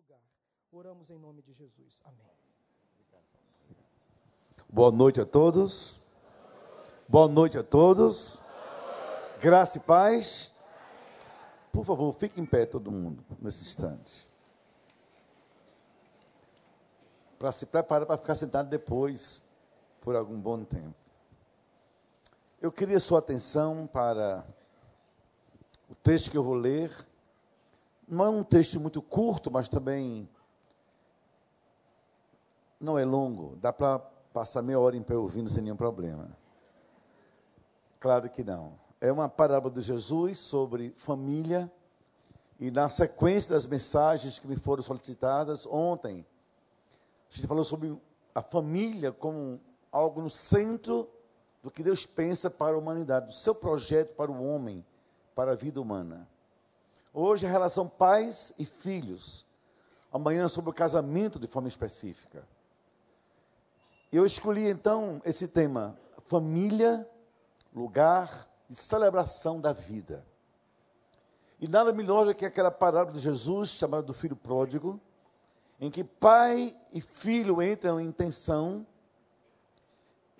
lugar. Oramos em nome de Jesus. Amém. Boa noite a todos. Boa noite a todos. Graça e paz. Por favor, fique em pé todo mundo nesse instante. Para se preparar para ficar sentado depois por algum bom tempo. Eu queria sua atenção para o texto que eu vou ler. Não é um texto muito curto, mas também não é longo. Dá para passar meia hora em pé ouvindo sem nenhum problema. Claro que não. É uma parábola de Jesus sobre família. E na sequência das mensagens que me foram solicitadas ontem, a gente falou sobre a família como algo no centro do que Deus pensa para a humanidade, do seu projeto para o homem, para a vida humana. Hoje a relação pais e filhos. Amanhã sobre o casamento de forma específica. Eu escolhi então esse tema, família, lugar de celebração da vida. E nada melhor do que aquela parábola de Jesus chamada do filho pródigo, em que pai e filho entram em tensão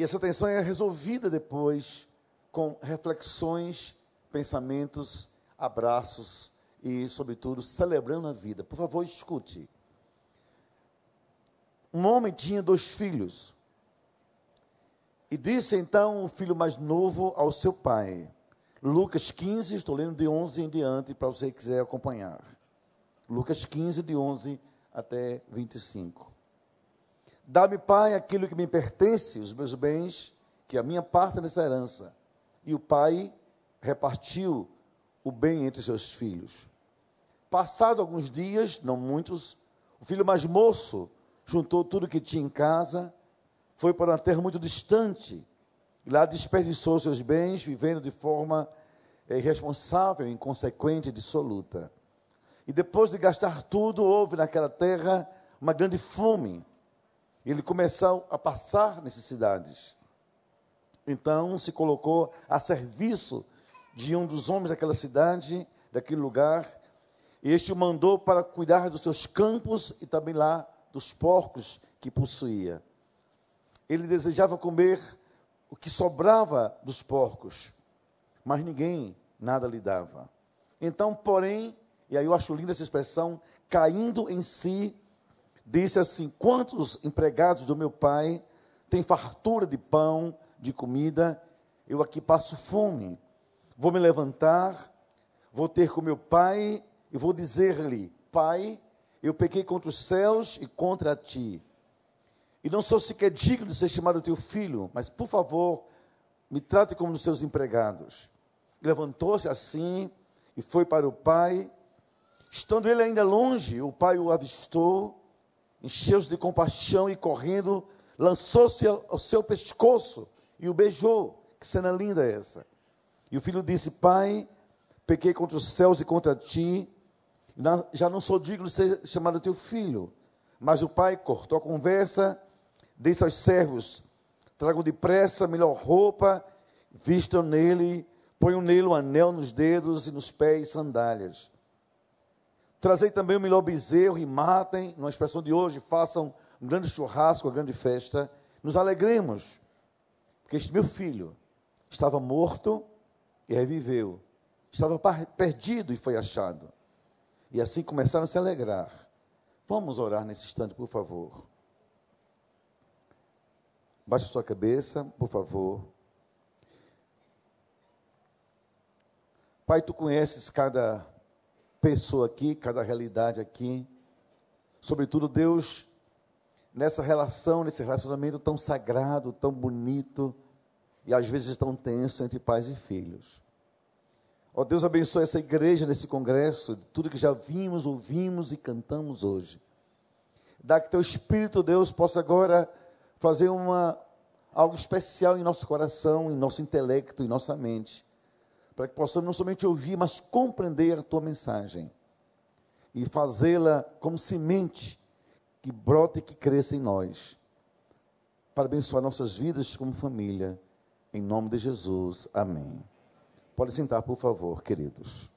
e essa tensão é resolvida depois com reflexões, pensamentos, abraços e, sobretudo, celebrando a vida. Por favor, escute. Um homem tinha dois filhos. E disse então o filho mais novo ao seu pai. Lucas 15, estou lendo de 11 em diante para você que quiser acompanhar. Lucas 15, de 11 até 25. Dá-me, Pai, aquilo que me pertence, os meus bens, que é a minha parte nessa herança. E o pai repartiu o bem entre seus filhos. Passado alguns dias, não muitos, o filho mais moço juntou tudo que tinha em casa, foi para uma terra muito distante, e lá desperdiçou seus bens, vivendo de forma é, irresponsável, inconsequente e dissoluta. E depois de gastar tudo, houve naquela terra uma grande fome ele começou a passar necessidades. Então se colocou a serviço de um dos homens daquela cidade, daquele lugar, este o mandou para cuidar dos seus campos e também lá dos porcos que possuía. Ele desejava comer o que sobrava dos porcos, mas ninguém nada lhe dava. Então, porém, e aí eu acho linda essa expressão, caindo em si, disse assim: Quantos empregados do meu pai têm fartura de pão, de comida? Eu aqui passo fome. Vou me levantar, vou ter com meu pai e vou dizer-lhe: Pai, eu pequei contra os céus e contra ti. E não sou sequer digno de ser chamado teu filho, mas por favor, me trate como os seus empregados. Levantou-se assim e foi para o pai. Estando ele ainda longe, o pai o avistou encheu-se de compaixão e correndo, lançou-se ao seu pescoço e o beijou. Que cena linda essa? E o filho disse: Pai, pequei contra os céus e contra ti, já não sou digno de ser chamado teu filho. Mas o pai cortou a conversa, disse aos servos: Tragam depressa melhor roupa, vistam nele, ponham nele um anel nos dedos e nos pés sandálias. Trazei também o melhor bezerro e matem, numa expressão de hoje, façam um grande churrasco, uma grande festa. Nos alegremos, porque este meu filho estava morto e reviveu, estava perdido e foi achado. E assim começaram a se alegrar. Vamos orar nesse instante, por favor. Baixe sua cabeça, por favor. Pai, tu conheces cada pessoa aqui, cada realidade aqui. Sobretudo, Deus, nessa relação, nesse relacionamento tão sagrado, tão bonito e às vezes tão tenso entre pais e filhos. Ó Deus, abençoe essa igreja nesse congresso, tudo que já vimos, ouvimos e cantamos hoje. Dá que teu Espírito, Deus, possa agora fazer uma, algo especial em nosso coração, em nosso intelecto, em nossa mente para que possamos não somente ouvir, mas compreender a tua mensagem e fazê-la como semente que brota e que cresça em nós, para abençoar nossas vidas como família, em nome de Jesus. Amém. Pode sentar, por favor, queridos.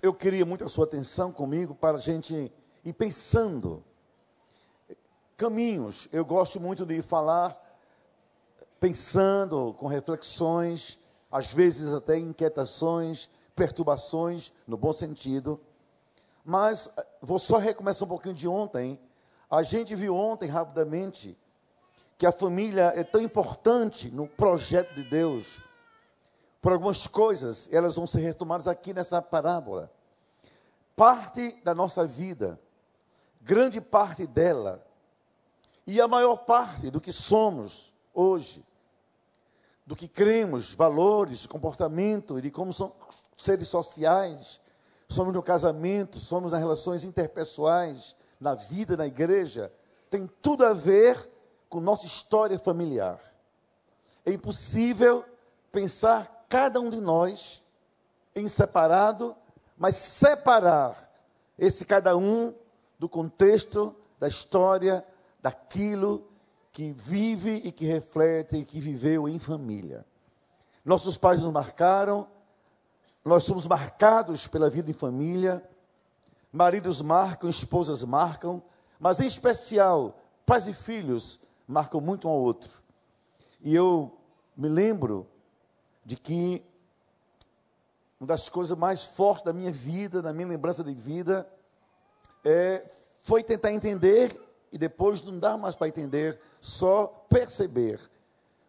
eu queria muito a sua atenção comigo para a gente ir pensando. Caminhos, eu gosto muito de falar pensando, com reflexões, às vezes até inquietações, perturbações, no bom sentido. Mas eh, vou só recomeçar um pouquinho de ontem. A gente viu ontem, rapidamente, que a família é tão importante no projeto de Deus. Por algumas coisas, elas vão ser retomadas aqui nessa parábola. Parte da nossa vida, grande parte dela, e a maior parte do que somos hoje, do que cremos, valores, comportamento de como somos seres sociais, somos no casamento, somos nas relações interpessoais, na vida, na igreja, tem tudo a ver com nossa história familiar. É impossível pensar cada um de nós em separado, mas separar esse cada um do contexto, da história, daquilo que vive e que reflete e que viveu em família. Nossos pais nos marcaram, nós somos marcados pela vida em família, maridos marcam, esposas marcam, mas em especial, pais e filhos marcam muito um ao outro. E eu me lembro de que uma das coisas mais fortes da minha vida, da minha lembrança de vida, é, foi tentar entender e depois não dar mais para entender, só perceber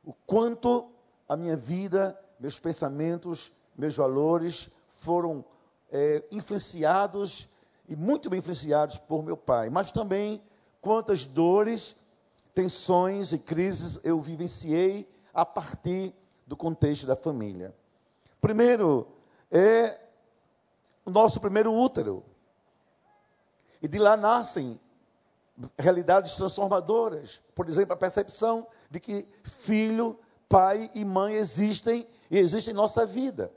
o quanto a minha vida, meus pensamentos, meus valores foram é, influenciados e muito bem influenciados por meu pai, mas também quantas dores, tensões e crises eu vivenciei a partir do contexto da família. Primeiro, é o nosso primeiro útero. E de lá nascem realidades transformadoras. Por exemplo, a percepção de que filho, pai e mãe existem e existem em nossa vida.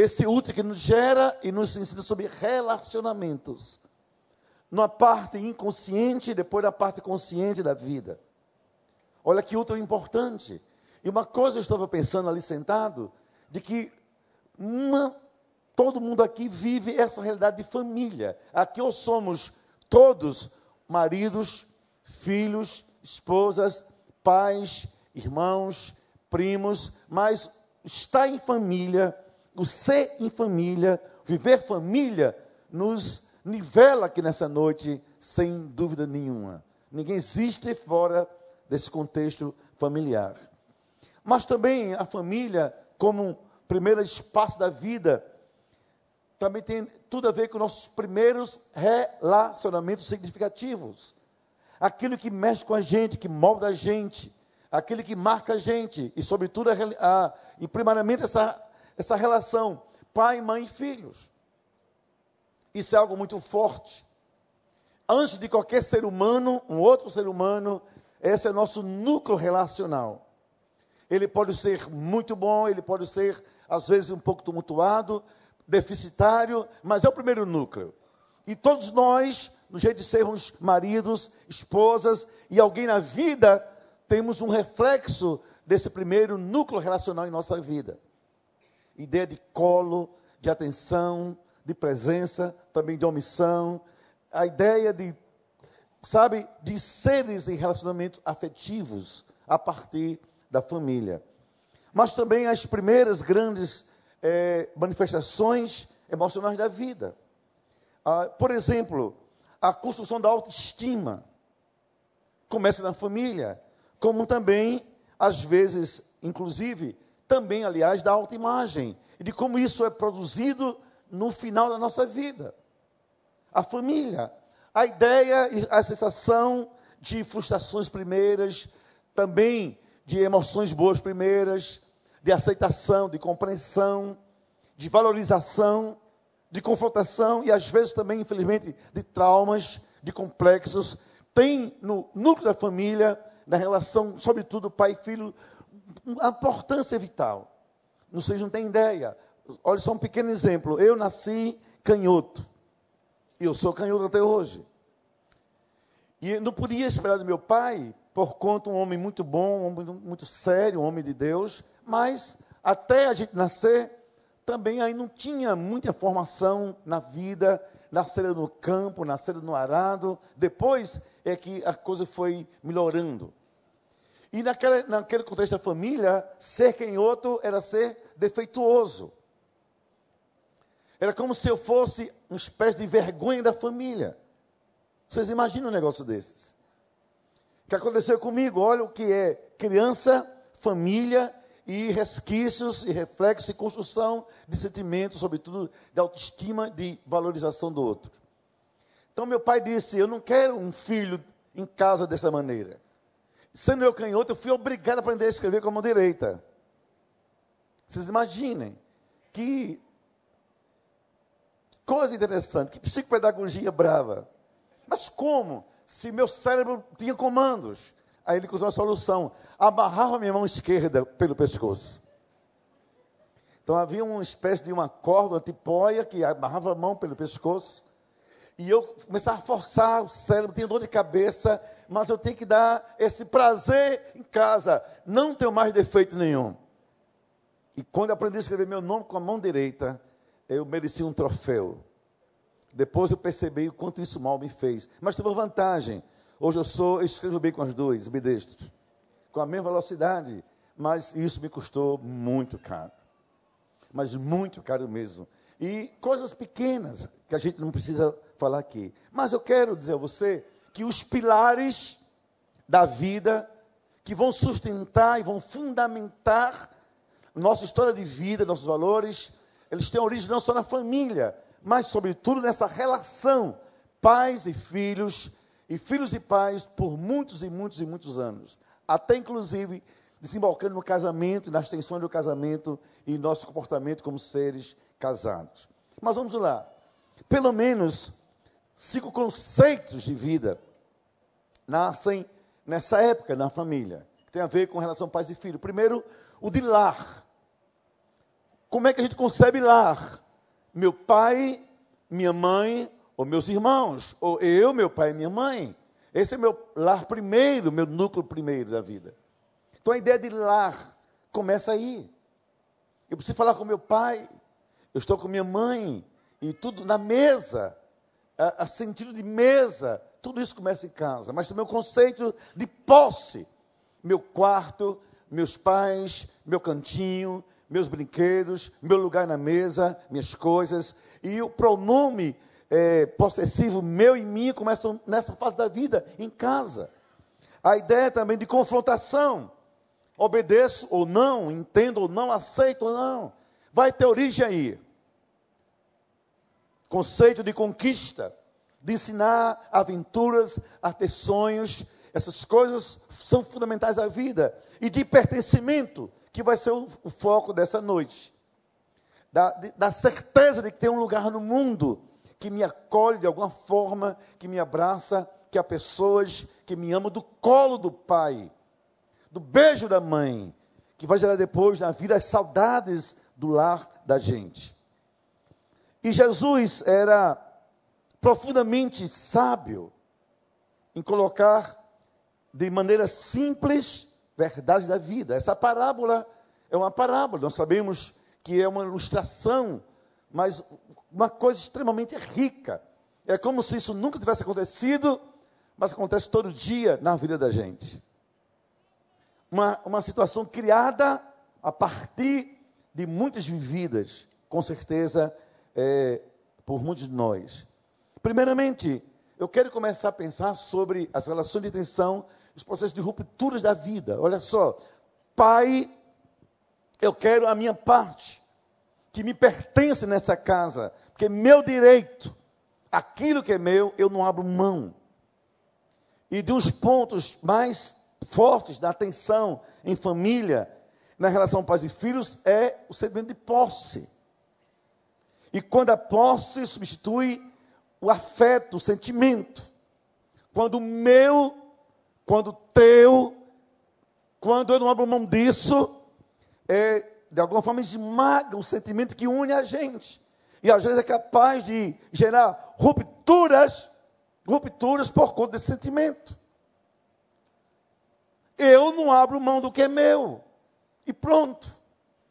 Esse útero que nos gera e nos ensina sobre relacionamentos. Numa parte inconsciente e depois na parte consciente da vida. Olha que útero importante. E uma coisa eu estava pensando ali sentado, de que uma, todo mundo aqui vive essa realidade de família. Aqui ou somos todos maridos, filhos, esposas, pais, irmãos, primos, mas estar em família o ser em família, viver família, nos nivela aqui nessa noite, sem dúvida nenhuma. Ninguém existe fora desse contexto familiar. Mas também a família, como primeiro espaço da vida, também tem tudo a ver com nossos primeiros relacionamentos significativos. Aquilo que mexe com a gente, que molda a gente, aquilo que marca a gente, e sobretudo, a, a, e primariamente essa essa relação pai, mãe e filhos. Isso é algo muito forte. Antes de qualquer ser humano, um outro ser humano, esse é o nosso núcleo relacional. Ele pode ser muito bom, ele pode ser, às vezes, um pouco tumultuado, deficitário, mas é o primeiro núcleo. E todos nós, no jeito de sermos maridos, esposas e alguém na vida, temos um reflexo desse primeiro núcleo relacional em nossa vida ideia de colo, de atenção, de presença, também de omissão, a ideia de, sabe, de seres em relacionamentos afetivos a partir da família. Mas também as primeiras grandes é, manifestações emocionais da vida. Ah, por exemplo, a construção da autoestima começa na família, como também, às vezes, inclusive, também, aliás, da autoimagem e de como isso é produzido no final da nossa vida. A família, a ideia e a sensação de frustrações primeiras, também de emoções boas primeiras, de aceitação, de compreensão, de valorização, de confrontação e às vezes também, infelizmente, de traumas, de complexos, tem no núcleo da família, na relação, sobretudo pai e filho, importância vital. Não vocês não têm ideia. Olha só um pequeno exemplo. Eu nasci canhoto. E eu sou canhoto até hoje. E não podia esperar do meu pai, por conta um homem muito bom, um homem muito sério, um homem de Deus, mas até a gente nascer, também aí não tinha muita formação na vida, nasceram no campo, nasceram no arado. Depois é que a coisa foi melhorando. E naquele, naquele contexto da família, ser quem outro era ser defeituoso. Era como se eu fosse uma espécie de vergonha da família. Vocês imaginam um negócio desses? O que aconteceu comigo? Olha o que é criança, família e resquícios e reflexos e construção de sentimentos, sobretudo de autoestima, de valorização do outro. Então meu pai disse: Eu não quero um filho em casa dessa maneira. Sendo eu canhoto, eu fui obrigado a aprender a escrever com a mão direita. Vocês imaginem que coisa interessante, que psicopedagogia brava. Mas como? Se meu cérebro tinha comandos. Aí ele usou a solução. Amarrava minha mão esquerda pelo pescoço. Então havia uma espécie de uma corda, uma tipóia, que amarrava a mão pelo pescoço. E eu começava a forçar o cérebro, tinha dor de cabeça, mas eu tenho que dar esse prazer em casa. Não tenho mais defeito nenhum. E quando eu aprendi a escrever meu nome com a mão direita, eu mereci um troféu. Depois eu percebi o quanto isso mal me fez. Mas teve uma vantagem. Hoje eu sou, eu escrevo bem com as duas, ambidestro. Com a mesma velocidade. Mas isso me custou muito caro. Mas muito caro mesmo. E coisas pequenas que a gente não precisa falar aqui. Mas eu quero dizer a você que os pilares da vida que vão sustentar e vão fundamentar nossa história de vida, nossos valores, eles têm origem não só na família, mas, sobretudo, nessa relação pais e filhos, e filhos e pais por muitos e muitos e muitos anos. Até, inclusive, desembocando no casamento, nas tensões do casamento e nosso comportamento como seres casados. Mas vamos lá. Pelo menos cinco conceitos de vida nascem nessa época na família, que tem a ver com relação pais e filhos. Primeiro, o de lar. Como é que a gente concebe lar? Meu pai, minha mãe, ou meus irmãos, ou eu, meu pai e minha mãe. Esse é meu lar primeiro, meu núcleo primeiro da vida. Então a ideia de lar começa aí. Eu preciso falar com meu pai, eu estou com minha mãe, e tudo na mesa, a, a sentido de mesa, tudo isso começa em casa. Mas também o conceito de posse. Meu quarto, meus pais, meu cantinho, meus brinquedos, meu lugar na mesa, minhas coisas. E o pronome é, possessivo meu e minha começam nessa fase da vida, em casa. A ideia também de confrontação. Obedeço ou não, entendo ou não, aceito ou não. Vai ter origem aí. Conceito de conquista, de ensinar aventuras, a ter sonhos. Essas coisas são fundamentais à vida. E de pertencimento, que vai ser o, o foco dessa noite. Da, de, da certeza de que tem um lugar no mundo que me acolhe de alguma forma, que me abraça, que há pessoas que me amam do colo do pai, do beijo da mãe, que vai gerar depois na vida as saudades do lar da gente. E Jesus era profundamente sábio em colocar de maneira simples verdade da vida. Essa parábola é uma parábola, nós sabemos que é uma ilustração, mas uma coisa extremamente rica. É como se isso nunca tivesse acontecido, mas acontece todo dia na vida da gente. Uma, uma situação criada a partir de muitas vividas, com certeza, é, por muitos de nós. Primeiramente, eu quero começar a pensar sobre as relações de tensão os processos de rupturas da vida. Olha só, pai, eu quero a minha parte, que me pertence nessa casa, porque é meu direito, aquilo que é meu, eu não abro mão. E de uns pontos mais fortes da atenção em família, na relação pais e filhos, é o sentimento de posse. E quando a posse substitui o afeto, o sentimento. Quando o meu quando teu, quando eu não abro mão disso, é, de alguma forma esmaga o sentimento que une a gente. E às vezes é capaz de gerar rupturas, rupturas por conta desse sentimento. Eu não abro mão do que é meu. E pronto.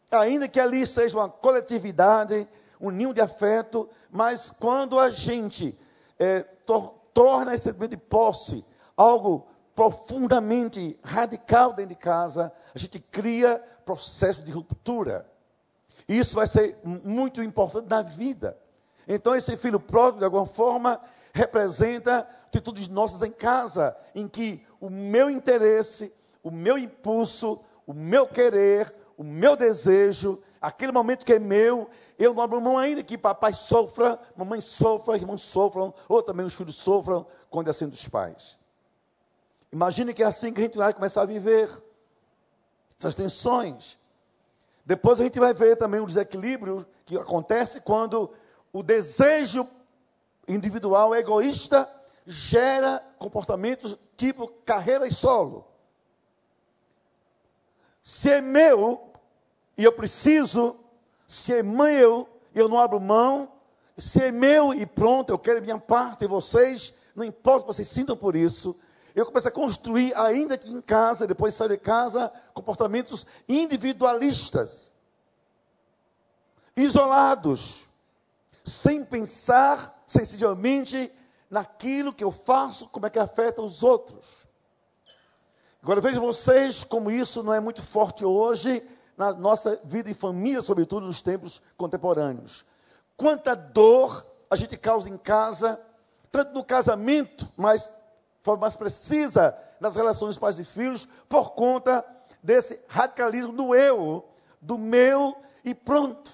ainda que ali seja uma coletividade, um ninho de afeto, mas quando a gente é, tor torna esse sentimento de posse algo profundamente radical dentro de casa, a gente cria processo de ruptura. Isso vai ser muito importante na vida. Então, esse filho pródigo, de alguma forma, representa atitudes nossas em casa, em que o meu interesse, o meu impulso, o meu querer, o meu desejo, aquele momento que é meu, eu não abro mão ainda que papai sofra, mamãe sofra, irmãos sofram, ou também os filhos sofram quando é assim dos pais. Imagine que é assim que a gente vai começar a viver essas tensões. Depois a gente vai ver também o desequilíbrio que acontece quando o desejo individual egoísta gera comportamentos tipo carreira e solo. Se é meu e eu preciso, se é meu eu não abro mão, se é meu e pronto, eu quero minha parte, e vocês, não importa que vocês sintam por isso, eu começo a construir, ainda que em casa, depois saio de casa, comportamentos individualistas, isolados, sem pensar sensivelmente naquilo que eu faço, como é que afeta os outros. Agora veja vocês como isso não é muito forte hoje na nossa vida em família, sobretudo nos tempos contemporâneos. Quanta dor a gente causa em casa, tanto no casamento, mas forma mais precisa nas relações pais e filhos, por conta desse radicalismo do eu, do meu e pronto.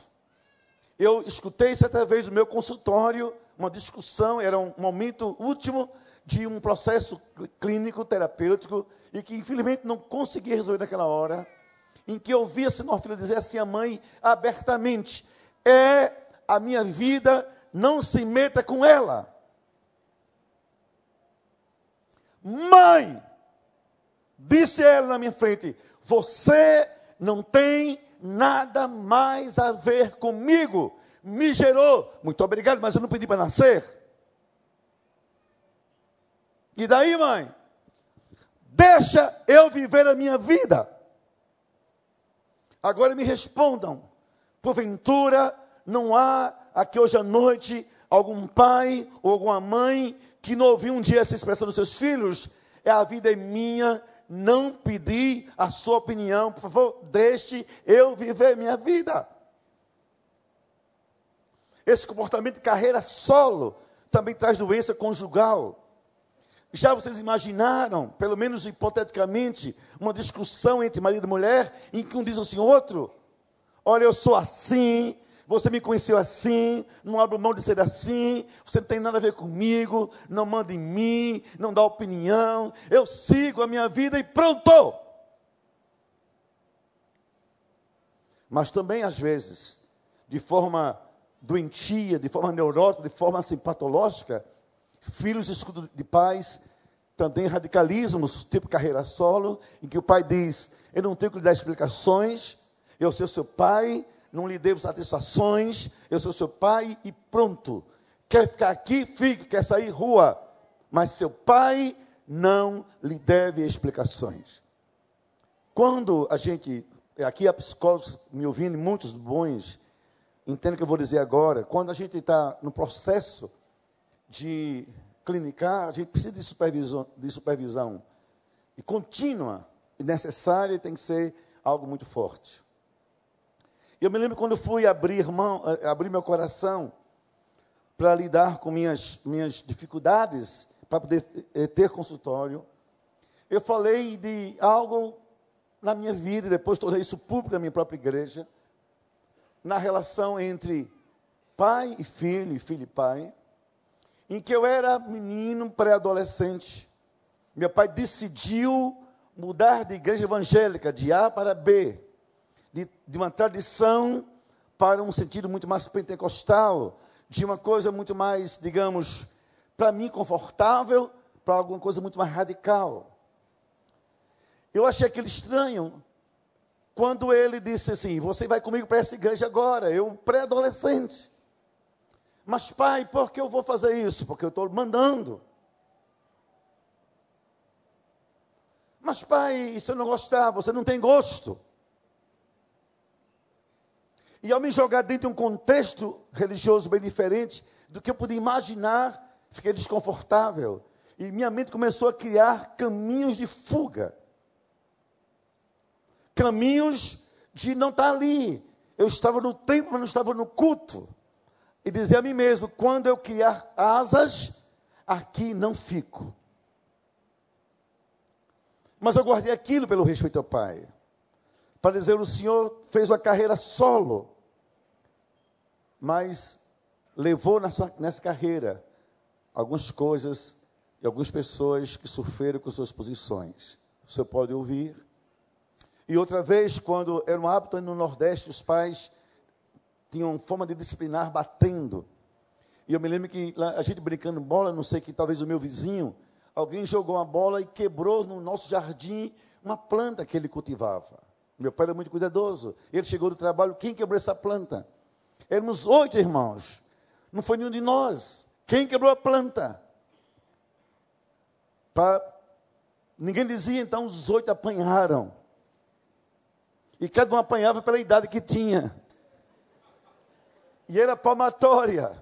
Eu escutei certa vez no meu consultório uma discussão, era um momento último de um processo clínico, terapêutico, e que infelizmente não conseguia resolver naquela hora, em que eu ouvia a sinofila dizer assim a mãe abertamente: é a minha vida, não se meta com ela. Mãe, disse ela na minha frente: Você não tem nada mais a ver comigo. Me gerou. Muito obrigado, mas eu não pedi para nascer. E daí, mãe? Deixa eu viver a minha vida. Agora me respondam. Porventura, não há aqui hoje à noite algum pai ou alguma mãe que não ouviu um dia essa expressão dos seus filhos, é a vida é minha, não pedi a sua opinião, por favor, deixe eu viver minha vida. Esse comportamento de carreira solo também traz doença conjugal. Já vocês imaginaram, pelo menos hipoteticamente, uma discussão entre marido e mulher em que um diz assim outro: Olha, eu sou assim, você me conheceu assim, não abro mão de ser assim, você não tem nada a ver comigo, não manda em mim, não dá opinião, eu sigo a minha vida e pronto. Mas também, às vezes, de forma doentia, de forma neurótica, de forma assim, patológica, filhos escudo de pais, também radicalismos, tipo carreira solo, em que o pai diz: Eu não tenho que lhe dar explicações, eu sou seu pai, não lhe devo satisfações, eu sou seu pai e pronto. Quer ficar aqui, fique, quer sair rua. Mas seu pai não lhe deve explicações. Quando a gente, aqui há psicólogos me ouvindo, muitos bons, entendem o que eu vou dizer agora. Quando a gente está no processo de clinicar, a gente precisa de supervisão, de supervisão e contínua e necessária tem que ser algo muito forte. Eu me lembro quando eu fui abrir, mão, eh, abrir meu coração para lidar com minhas, minhas dificuldades, para poder eh, ter consultório. Eu falei de algo na minha vida, e depois tornei isso público na minha própria igreja, na relação entre pai e filho, e filho e pai, em que eu era menino, pré-adolescente. Meu pai decidiu mudar de igreja evangélica, de A para B de, de uma tradição para um sentido muito mais pentecostal, de uma coisa muito mais, digamos, para mim confortável, para alguma coisa muito mais radical. Eu achei aquilo estranho quando ele disse assim: Você vai comigo para essa igreja agora, eu pré-adolescente. Mas, pai, por que eu vou fazer isso? Porque eu estou mandando. Mas, pai, e se eu não gostar, você não tem gosto. E ao me jogar dentro de um contexto religioso bem diferente do que eu podia imaginar, fiquei desconfortável. E minha mente começou a criar caminhos de fuga. Caminhos de não estar ali. Eu estava no templo, mas não estava no culto. E dizer a mim mesmo: quando eu criar asas, aqui não fico. Mas eu guardei aquilo pelo respeito ao Pai. Para dizer: o Senhor fez uma carreira solo, mas levou nessa, nessa carreira algumas coisas e algumas pessoas que sofreram com suas posições. Senhor pode ouvir. E outra vez, quando era um hábito no Nordeste, os pais tinham forma de disciplinar batendo. E eu me lembro que a gente brincando bola, não sei que talvez o meu vizinho, alguém jogou uma bola e quebrou no nosso jardim uma planta que ele cultivava. Meu pai era muito cuidadoso. Ele chegou do trabalho, quem quebrou essa planta? Éramos oito irmãos. Não foi nenhum de nós. Quem quebrou a planta? Pra... Ninguém dizia, então os oito apanharam. E cada um apanhava pela idade que tinha. E era palmatória.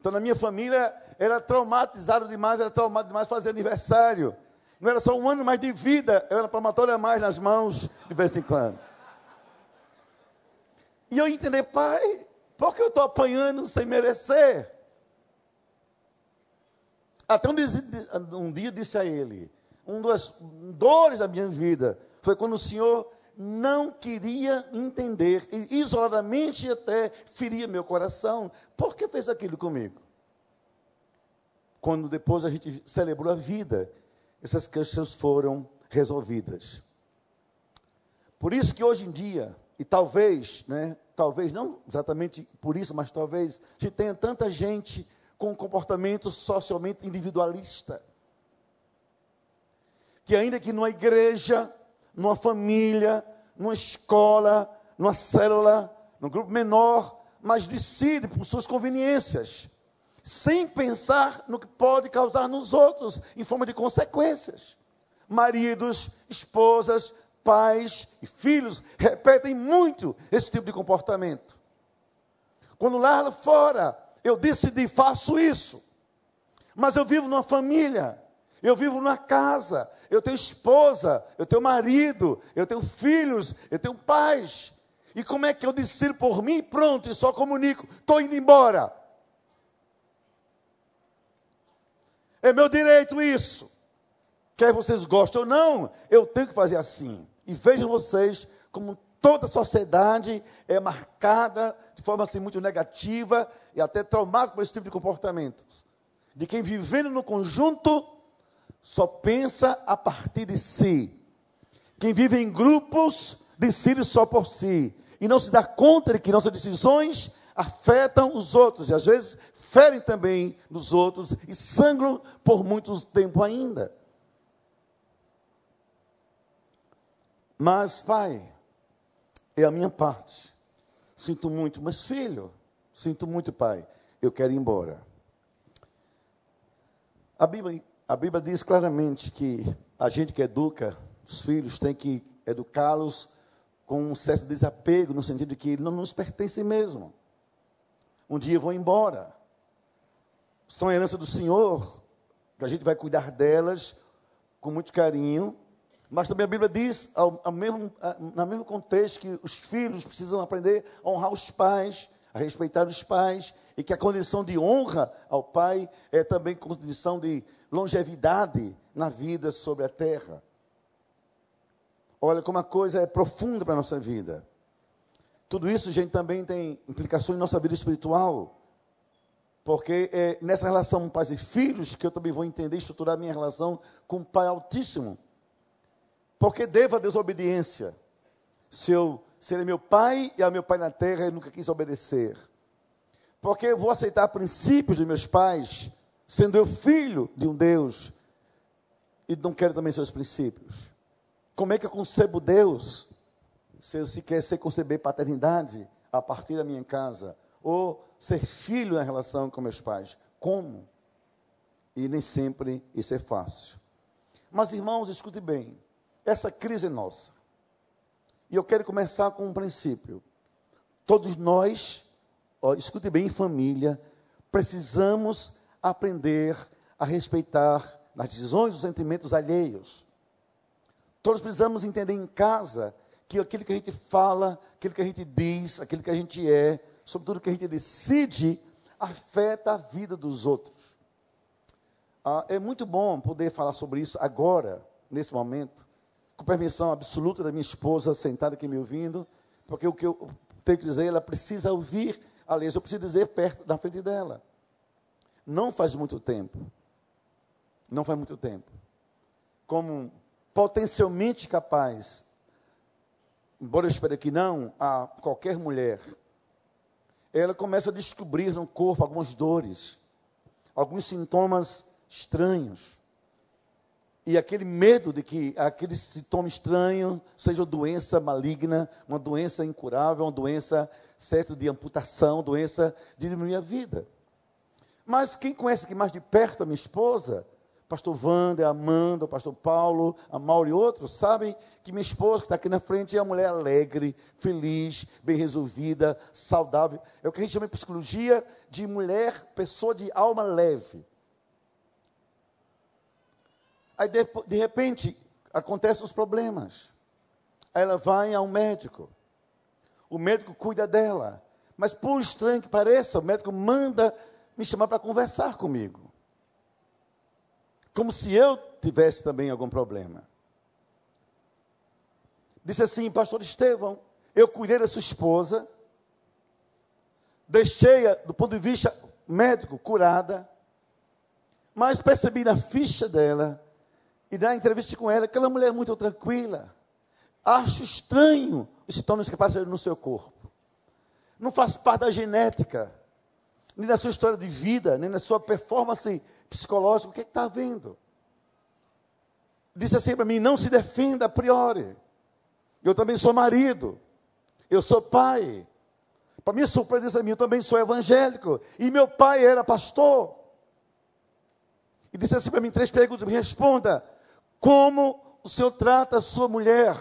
Então, na minha família, era traumatizado demais, era traumatizado demais fazer aniversário. Não era só um ano mais de vida, eu era palmatória mais nas mãos, de vez em quando. E eu entendi, pai, por que eu estou apanhando sem merecer? Até um um dia disse a ele, um das dores da minha vida foi quando o Senhor não queria entender, e isoladamente até feria meu coração. Por que fez aquilo comigo? Quando depois a gente celebrou a vida, essas questões foram resolvidas. Por isso que hoje em dia, e talvez, né, talvez não exatamente por isso, mas talvez gente tenha tanta gente com um comportamento socialmente individualista. Que ainda que numa igreja, numa família, numa escola, numa célula, num grupo menor, mas decide por suas conveniências, sem pensar no que pode causar nos outros, em forma de consequências. Maridos, esposas, pais e filhos repetem muito esse tipo de comportamento. Quando lá fora eu decidi, faço isso, mas eu vivo numa família, eu vivo numa casa, eu tenho esposa, eu tenho marido, eu tenho filhos, eu tenho pais. E como é que eu decido por mim? Pronto, e só comunico, estou indo embora. É meu direito isso. Quer vocês gostem ou não, eu tenho que fazer assim. E vejam vocês como toda a sociedade é marcada de forma assim muito negativa e até traumática por esse tipo de comportamentos. De quem vivendo no conjunto só pensa a partir de si. Quem vive em grupos decide só por si e não se dá conta de que nossas decisões afetam os outros e às vezes ferem também nos outros e sangram por muito tempo ainda. Mas, pai, é a minha parte. Sinto muito, mas filho, sinto muito, pai, eu quero ir embora. A Bíblia, a Bíblia diz claramente que a gente que educa os filhos tem que educá-los com um certo desapego, no sentido de que não nos pertencem mesmo. Um dia vão embora. São a herança do Senhor, que a gente vai cuidar delas com muito carinho, mas também a Bíblia diz, ao, ao mesmo, no mesmo contexto, que os filhos precisam aprender a honrar os pais, a respeitar os pais, e que a condição de honra ao pai é também condição de longevidade na vida sobre a terra. Olha como a coisa é profunda para a nossa vida. Tudo isso, gente, também tem implicações em nossa vida espiritual. Porque é nessa relação pais e filhos que eu também vou entender e estruturar minha relação com o Pai Altíssimo. Porque devo a desobediência. Se eu serei meu pai e a meu pai na terra, eu nunca quis obedecer. Porque eu vou aceitar princípios dos meus pais, sendo eu filho de um Deus, e não quero também seus princípios. Como é que eu concebo Deus? Se eu se quer ser conceber paternidade a partir da minha casa, ou ser filho na relação com meus pais. Como? E nem sempre isso é fácil. Mas, irmãos, escute bem. Essa crise é nossa. E eu quero começar com um princípio. Todos nós, ó, escute bem, família, precisamos aprender a respeitar nas decisões os sentimentos alheios. Todos precisamos entender em casa que aquilo que a gente fala, aquilo que a gente diz, aquilo que a gente é, sobretudo que a gente decide, afeta a vida dos outros. Ah, é muito bom poder falar sobre isso agora, nesse momento, com permissão absoluta da minha esposa sentada aqui me ouvindo, porque o que eu tenho que dizer, ela precisa ouvir, aliás, eu preciso dizer perto da frente dela. Não faz muito tempo, não faz muito tempo, como potencialmente capaz, embora eu espere que não, a qualquer mulher, ela começa a descobrir no corpo algumas dores, alguns sintomas estranhos. E aquele medo de que aquele sintoma estranho seja uma doença maligna, uma doença incurável, uma doença certo de amputação, doença de diminuir a vida. Mas quem conhece aqui mais de perto a minha esposa, pastor Wander, Amanda, o pastor Paulo, a Mauro e outros, sabem que minha esposa, que está aqui na frente, é uma mulher alegre, feliz, bem resolvida, saudável. É o que a gente chama em psicologia de mulher, pessoa de alma leve. Aí, de, de repente, acontecem os problemas. Aí ela vai a um médico. O médico cuida dela. Mas, por estranho que pareça, o médico manda me chamar para conversar comigo como se eu tivesse também algum problema. Disse assim, pastor Estevão, eu cuidei da sua esposa, deixei-a, do ponto de vista médico, curada, mas percebi na ficha dela e na entrevista com ela que ela é uma mulher muito tranquila. Acho estranho os sintomas que aparecem no seu corpo. Não faz parte da genética, nem da sua história de vida, nem da sua performance psicológico, o que é está vendo? Disse assim para mim: não se defenda a priori. Eu também sou marido, eu sou pai. Para minha surpresa, a mim, eu também sou evangélico. E meu pai era pastor. E disse assim para mim: três perguntas, me responda. Como o senhor trata a sua mulher?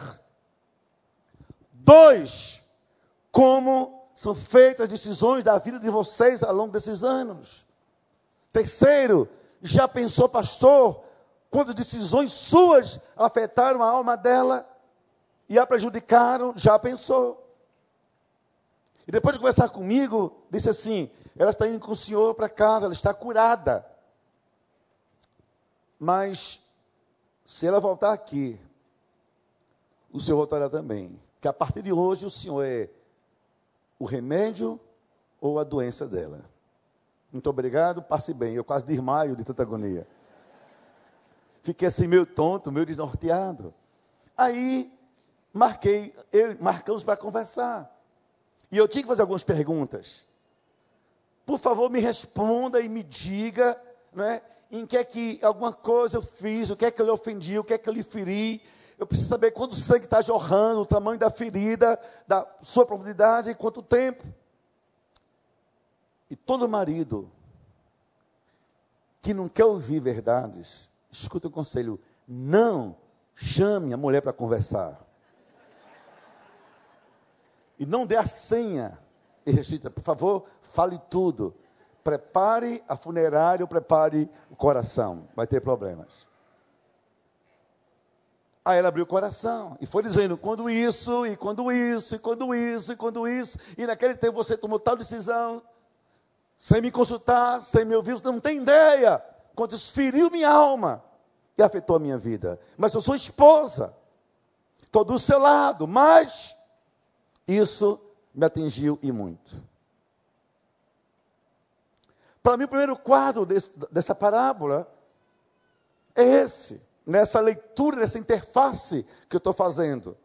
Dois, como são feitas as decisões da vida de vocês ao longo desses anos? Terceiro, já pensou, pastor, quando decisões suas afetaram a alma dela e a prejudicaram? Já pensou? E depois de conversar comigo, disse assim: ela está indo com o senhor para casa, ela está curada. Mas, se ela voltar aqui, o senhor voltará também. Que a partir de hoje o senhor é o remédio ou a doença dela. Muito obrigado, passe bem. Eu quase desmaio de tanta agonia. Fiquei assim meio tonto, meio desnorteado. Aí marquei, eu, marcamos para conversar. E eu tinha que fazer algumas perguntas. Por favor, me responda e me diga, né, em que é que alguma coisa eu fiz, o que é que eu lhe ofendi, o que é que eu lhe feri. Eu preciso saber quando o sangue está jorrando, o tamanho da ferida, da sua profundidade quanto tempo. E todo marido que não quer ouvir verdades, escuta o conselho: não chame a mulher para conversar. E não dê a senha. E restrita, por favor, fale tudo. Prepare a funerária, prepare o coração. Vai ter problemas. Aí ela abriu o coração e foi dizendo: quando isso, e quando isso, e quando isso, e quando isso. E naquele tempo você tomou tal decisão sem me consultar, sem me ouvir, você não tem ideia quanto isso feriu minha alma e afetou a minha vida. Mas eu sou esposa, estou do seu lado, mas isso me atingiu e muito. Para mim, o primeiro quadro desse, dessa parábola é esse, nessa leitura, nessa interface que eu estou fazendo.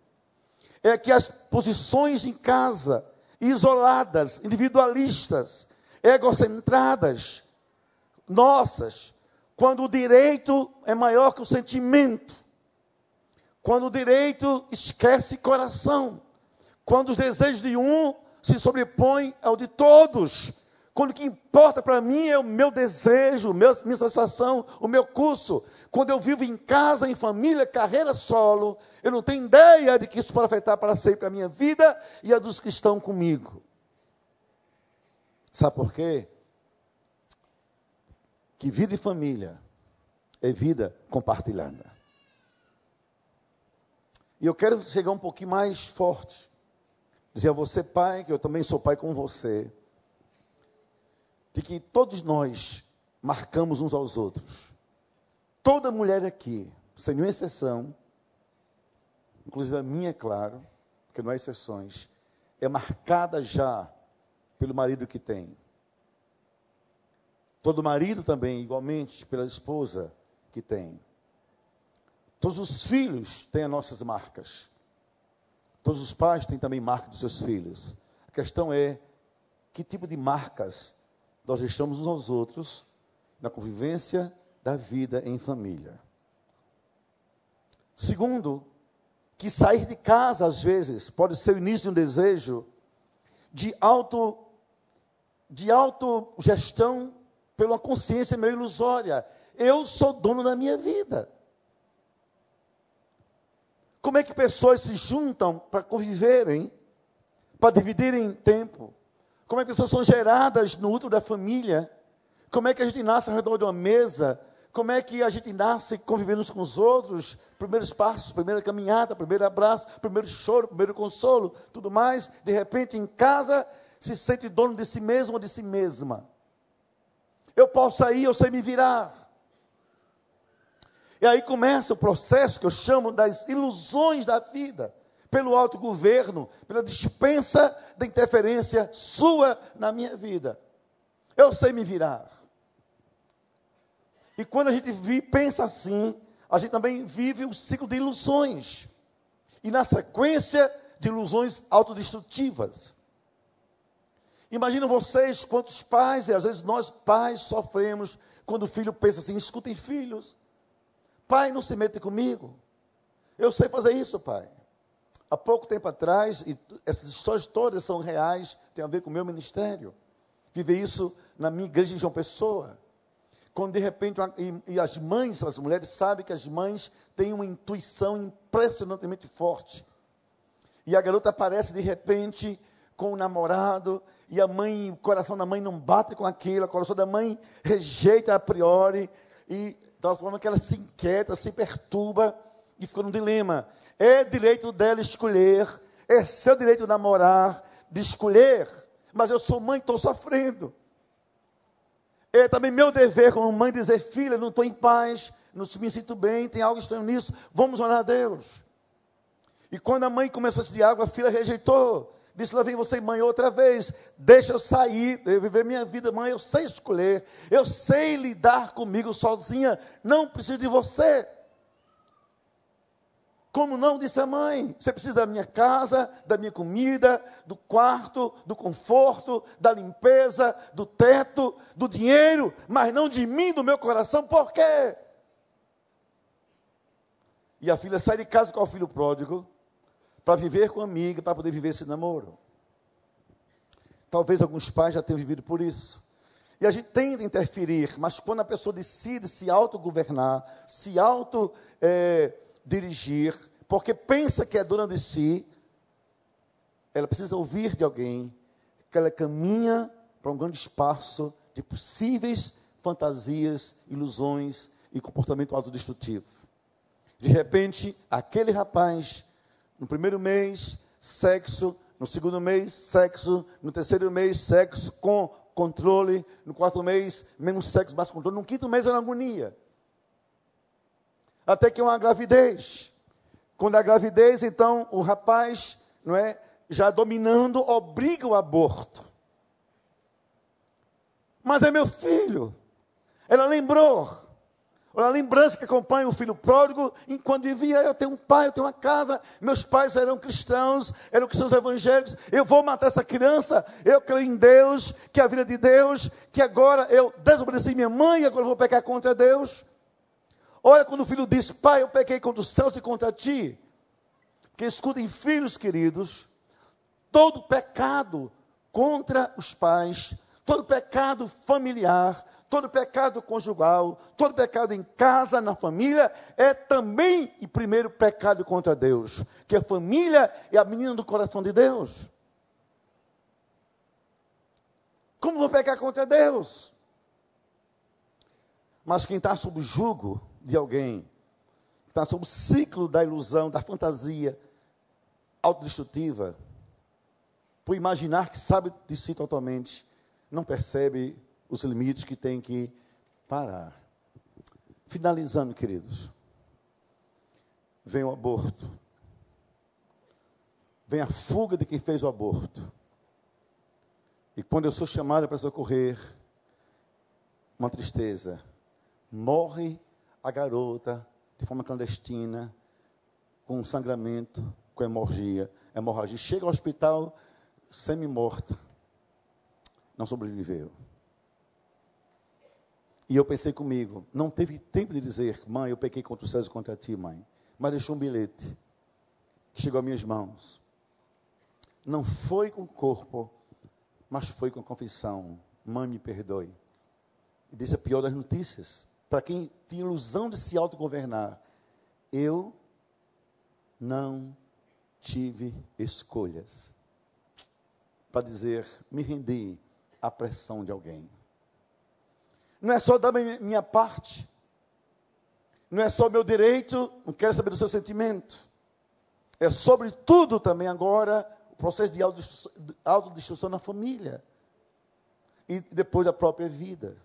É que as posições em casa, isoladas, individualistas, egocentradas, nossas, quando o direito é maior que o sentimento, quando o direito esquece coração, quando os desejos de um se sobrepõem ao de todos, quando o que importa para mim é o meu desejo, minha satisfação, o meu curso. Quando eu vivo em casa, em família, carreira solo, eu não tenho ideia de que isso pode afetar para sempre a minha vida e a dos que estão comigo. Sabe por quê? Que vida e família é vida compartilhada. E eu quero chegar um pouquinho mais forte. Dizer a você, pai, que eu também sou pai com você, de que todos nós marcamos uns aos outros. Toda mulher aqui, sem nenhuma exceção, inclusive a minha, é claro, porque não há exceções, é marcada já pelo marido que tem. Todo marido também, igualmente, pela esposa que tem. Todos os filhos têm as nossas marcas. Todos os pais têm também marca dos seus filhos. A questão é que tipo de marcas nós deixamos uns aos outros na convivência da vida em família. Segundo, que sair de casa, às vezes, pode ser o início de um desejo de auto de autogestão pela consciência meio ilusória. Eu sou dono da minha vida. Como é que pessoas se juntam para conviverem, para dividirem tempo? Como é que pessoas são geradas no útero da família? Como é que a gente nasce ao redor de uma mesa? Como é que a gente nasce convivendo uns com os outros? Primeiros passos, primeira caminhada, primeiro abraço, primeiro choro, primeiro consolo, tudo mais. De repente, em casa, se sente dono de si mesmo ou de si mesma. Eu posso sair, eu sei me virar. E aí começa o processo que eu chamo das ilusões da vida, pelo autogoverno, pela dispensa da interferência sua na minha vida. Eu sei me virar. E quando a gente vive, pensa assim, a gente também vive um ciclo de ilusões. E na sequência de ilusões autodestrutivas. Imagina vocês quantos pais, e às vezes nós pais sofremos quando o filho pensa assim: escutem filhos, Pai, não se mete comigo. Eu sei fazer isso, pai. Há pouco tempo atrás, e essas histórias todas são reais, tem a ver com o meu ministério. Viver isso na minha igreja em João Pessoa. Quando de repente, e, e as mães, as mulheres sabem que as mães têm uma intuição impressionantemente forte. E a garota aparece de repente com o namorado, e a mãe, o coração da mãe não bate com aquilo, o coração da mãe rejeita a priori, e tal forma que ela se inquieta, se perturba e fica num dilema. É direito dela escolher, é seu direito de namorar, de escolher, mas eu sou mãe, estou sofrendo. É também meu dever como mãe dizer, filha, não estou em paz, não me sinto bem, tem algo estranho nisso, vamos orar a Deus. E quando a mãe começou esse diálogo, a filha rejeitou. Disse: Lá vem você, mãe, outra vez. Deixa eu sair, eu viver minha vida, mãe. Eu sei escolher, eu sei lidar comigo sozinha. Não preciso de você. Como não, disse a mãe, você precisa da minha casa, da minha comida, do quarto, do conforto, da limpeza, do teto, do dinheiro, mas não de mim, do meu coração, por quê? E a filha sai de casa com o filho pródigo, para viver com a amiga, para poder viver esse namoro. Talvez alguns pais já tenham vivido por isso. E a gente tenta interferir, mas quando a pessoa decide se autogovernar, se auto-dirigir, é, porque pensa que é dona de si, ela precisa ouvir de alguém que ela caminha para um grande espaço de possíveis fantasias, ilusões e comportamento autodestrutivo. De repente, aquele rapaz no primeiro mês, sexo. No segundo mês, sexo. No terceiro mês, sexo com controle. No quarto mês, menos sexo, mais controle. No quinto mês, era agonia. Até que uma gravidez. Quando a gravidez, então, o rapaz, não é, já dominando, obriga o aborto. Mas é meu filho. Ela lembrou. A lembrança que acompanha o filho pródigo, enquanto vivia, eu tenho um pai, eu tenho uma casa, meus pais eram cristãos, eram cristãos evangélicos, eu vou matar essa criança, eu creio em Deus, que é a vida de Deus, que agora eu desobedeci minha mãe, agora eu vou pecar contra Deus. Olha quando o filho diz, pai, eu pequei contra os céus e contra ti. Que escutem, filhos queridos, todo pecado contra os pais, todo pecado familiar, todo pecado conjugal, todo pecado em casa, na família, é também e primeiro pecado contra Deus. Que a família é a menina do coração de Deus. Como vou pecar contra Deus? Mas quem está sob o jugo de alguém, está sob o ciclo da ilusão, da fantasia autodestrutiva, por imaginar que sabe de si totalmente, não percebe os limites que tem que parar. Finalizando, queridos, vem o aborto, vem a fuga de quem fez o aborto. E quando eu sou chamado para socorrer, uma tristeza, morre a garota de forma clandestina, com sangramento, com hemorragia. hemorragia. Chega ao hospital semi-morta. Não sobreviveu. E eu pensei comigo, não teve tempo de dizer, mãe, eu pequei contra os céus e contra ti, mãe. Mas deixou um bilhete que chegou às minhas mãos. Não foi com o corpo, mas foi com a confissão. Mãe, me perdoe. E disse a pior das notícias. Para quem tinha ilusão de se autogovernar, eu não tive escolhas para dizer, me rendi à pressão de alguém. Não é só da minha parte, não é só meu direito, não quero saber do seu sentimento. É sobretudo também agora o processo de autodestruição na família e depois da própria vida.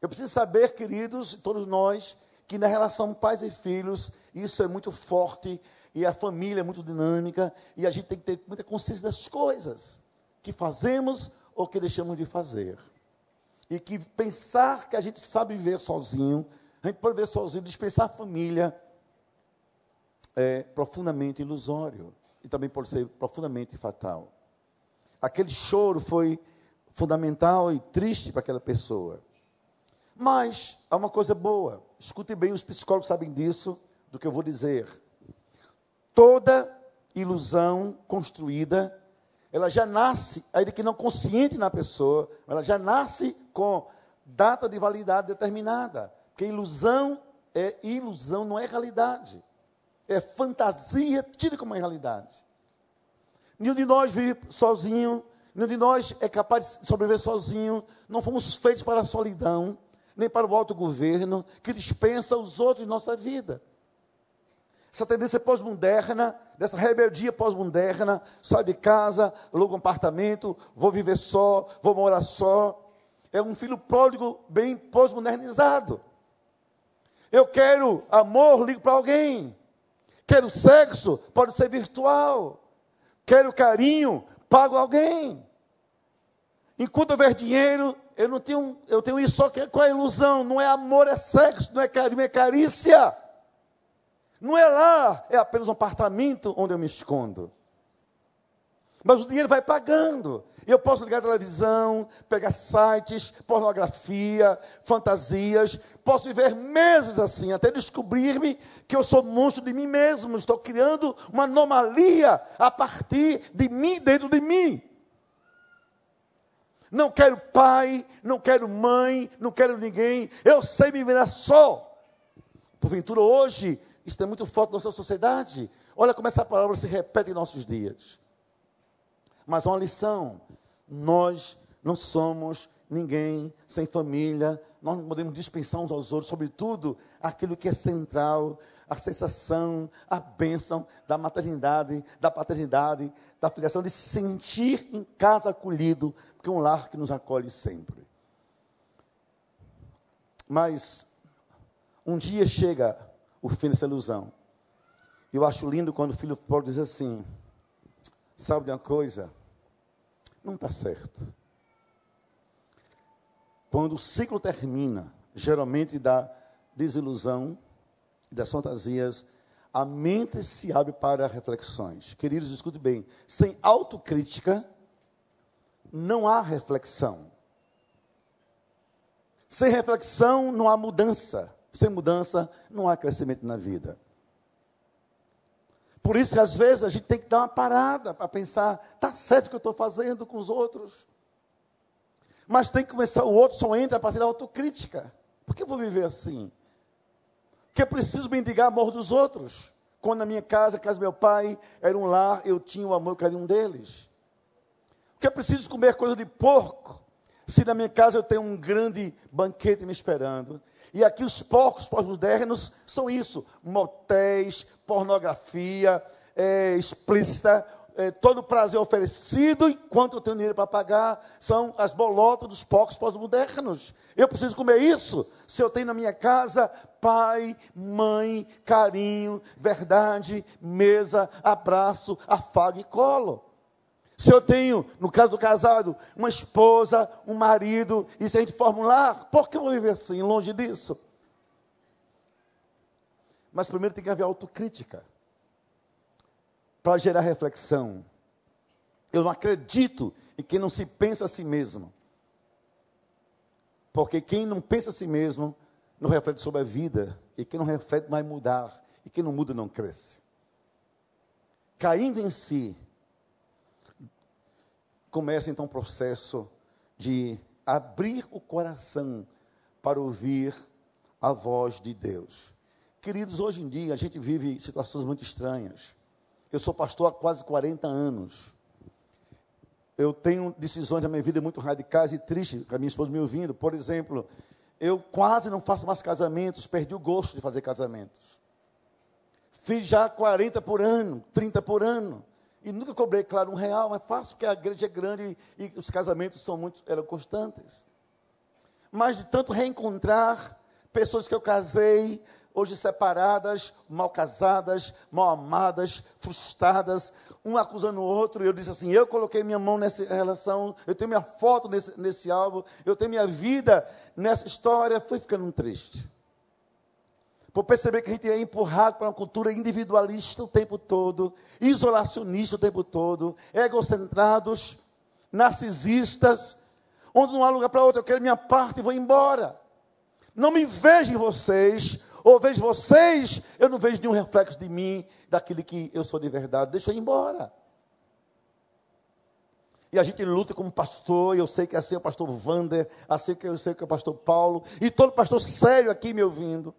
Eu preciso saber, queridos, todos nós, que na relação pais e filhos, isso é muito forte e a família é muito dinâmica e a gente tem que ter muita consciência das coisas que fazemos ou que deixamos de fazer. E que pensar que a gente sabe viver sozinho, a gente pode viver sozinho, dispensar a família, é profundamente ilusório. E também pode ser profundamente fatal. Aquele choro foi fundamental e triste para aquela pessoa. Mas há uma coisa boa, escute bem, os psicólogos sabem disso, do que eu vou dizer. Toda ilusão construída ela já nasce, ainda que não consciente na pessoa, ela já nasce com data de validade determinada. Porque ilusão é ilusão, não é realidade. É fantasia, tira como é realidade. Nenhum de nós vive sozinho, nenhum de nós é capaz de sobreviver sozinho. Não fomos feitos para a solidão, nem para o autogoverno, que dispensa os outros em nossa vida essa tendência pós-moderna, dessa rebeldia pós-moderna, sai de casa, aluga um apartamento, vou viver só, vou morar só. É um filho pródigo bem pós-modernizado. Eu quero amor, ligo para alguém. Quero sexo, pode ser virtual. Quero carinho, pago alguém. Enquanto houver dinheiro, eu não tenho, eu tenho isso só que é a ilusão? Não é amor, é sexo, não é carinho, é carícia. Não é lá, é apenas um apartamento onde eu me escondo. Mas o dinheiro vai pagando. Eu posso ligar a televisão, pegar sites, pornografia, fantasias. Posso viver meses assim, até descobrir-me que eu sou monstro de mim mesmo. Estou criando uma anomalia a partir de mim, dentro de mim. Não quero pai, não quero mãe, não quero ninguém. Eu sei me virar só. Porventura, hoje, isso é muito forte na nossa sociedade. Olha como essa palavra se repete em nossos dias. Mas uma lição: nós não somos ninguém sem família, nós não podemos dispensar uns aos outros, sobretudo aquilo que é central, a sensação, a bênção da maternidade, da paternidade, da filiação, de se sentir em casa acolhido, é um lar que nos acolhe sempre. Mas um dia chega o fim dessa ilusão. Eu acho lindo quando o filho pode dizer assim: sabe de uma coisa? Não está certo. Quando o ciclo termina, geralmente da desilusão e das fantasias, a mente se abre para reflexões. Queridos, escute bem: sem autocrítica, não há reflexão. Sem reflexão, não há mudança. Sem mudança, não há crescimento na vida. Por isso que às vezes a gente tem que dar uma parada para pensar, está certo o que eu estou fazendo com os outros. Mas tem que começar, o outro só entra a partir da autocrítica. Por que eu vou viver assim? Porque preciso mendigar amor dos outros. Quando na minha casa, a casa do meu pai, era um lar, eu tinha o amor e o carinho deles. Porque eu preciso comer coisa de porco. se na minha casa eu tenho um grande banquete me esperando. E aqui os porcos pós-modernos são isso: motéis, pornografia é, explícita, é, todo prazer oferecido, enquanto eu tenho dinheiro para pagar, são as bolotas dos porcos pós-modernos. Eu preciso comer isso. Se eu tenho na minha casa pai, mãe, carinho, verdade, mesa, abraço, afago e colo. Se eu tenho, no caso do casado, uma esposa, um marido, e se a gente formular, por que eu vou viver assim, longe disso? Mas primeiro tem que haver autocrítica para gerar reflexão. Eu não acredito em quem não se pensa a si mesmo. Porque quem não pensa a si mesmo não reflete sobre a vida. E quem não reflete vai mudar. E quem não muda não cresce. Caindo em si, começa então o processo de abrir o coração para ouvir a voz de Deus. Queridos, hoje em dia a gente vive situações muito estranhas. Eu sou pastor há quase 40 anos. Eu tenho decisões da minha vida muito radicais e tristes, com a minha esposa me ouvindo. Por exemplo, eu quase não faço mais casamentos, perdi o gosto de fazer casamentos. Fiz já 40 por ano, 30 por ano. E nunca cobrei, claro, um real, mas faço porque a igreja é grande e, e os casamentos são muito, eram constantes. Mas de tanto reencontrar pessoas que eu casei, hoje separadas, mal casadas, mal amadas, frustradas, um acusando o outro. Eu disse assim: eu coloquei minha mão nessa relação, eu tenho minha foto nesse, nesse álbum, eu tenho minha vida nessa história. Fui ficando triste por perceber que a gente é empurrado para uma cultura individualista o tempo todo, isolacionista o tempo todo, egocentrados, narcisistas, onde não há lugar para outro, eu quero minha parte e vou embora. Não me vejo em vocês, ou vejo vocês, eu não vejo nenhum reflexo de mim, daquilo que eu sou de verdade, deixa eu ir embora. E a gente luta como pastor, e eu sei que assim é o pastor Vander, assim que eu sei que é o pastor Paulo, e todo pastor sério aqui me ouvindo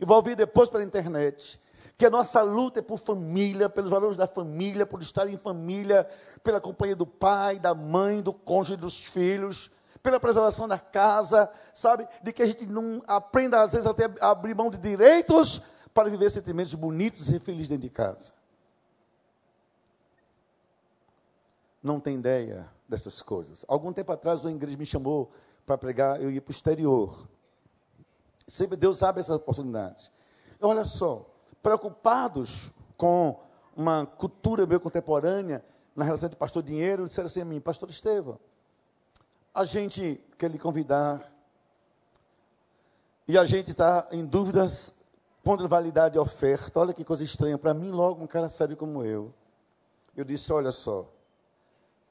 e ouvir depois pela internet, que a nossa luta é por família, pelos valores da família, por estar em família, pela companhia do pai, da mãe, do cônjuge, dos filhos, pela preservação da casa, sabe? De que a gente não aprenda, às vezes, até a abrir mão de direitos para viver sentimentos bonitos e felizes dentro de casa. Não tem ideia dessas coisas. Algum tempo atrás, uma igreja me chamou para pregar, eu ia para o exterior. Sempre Deus abre essas oportunidades. Olha só, preocupados com uma cultura meio contemporânea, na relação de pastor dinheiro, disseram assim a mim, pastor Estevam, a gente quer lhe convidar, e a gente está em dúvidas quanto validade de oferta. Olha que coisa estranha, para mim logo um cara sério como eu. Eu disse, olha só,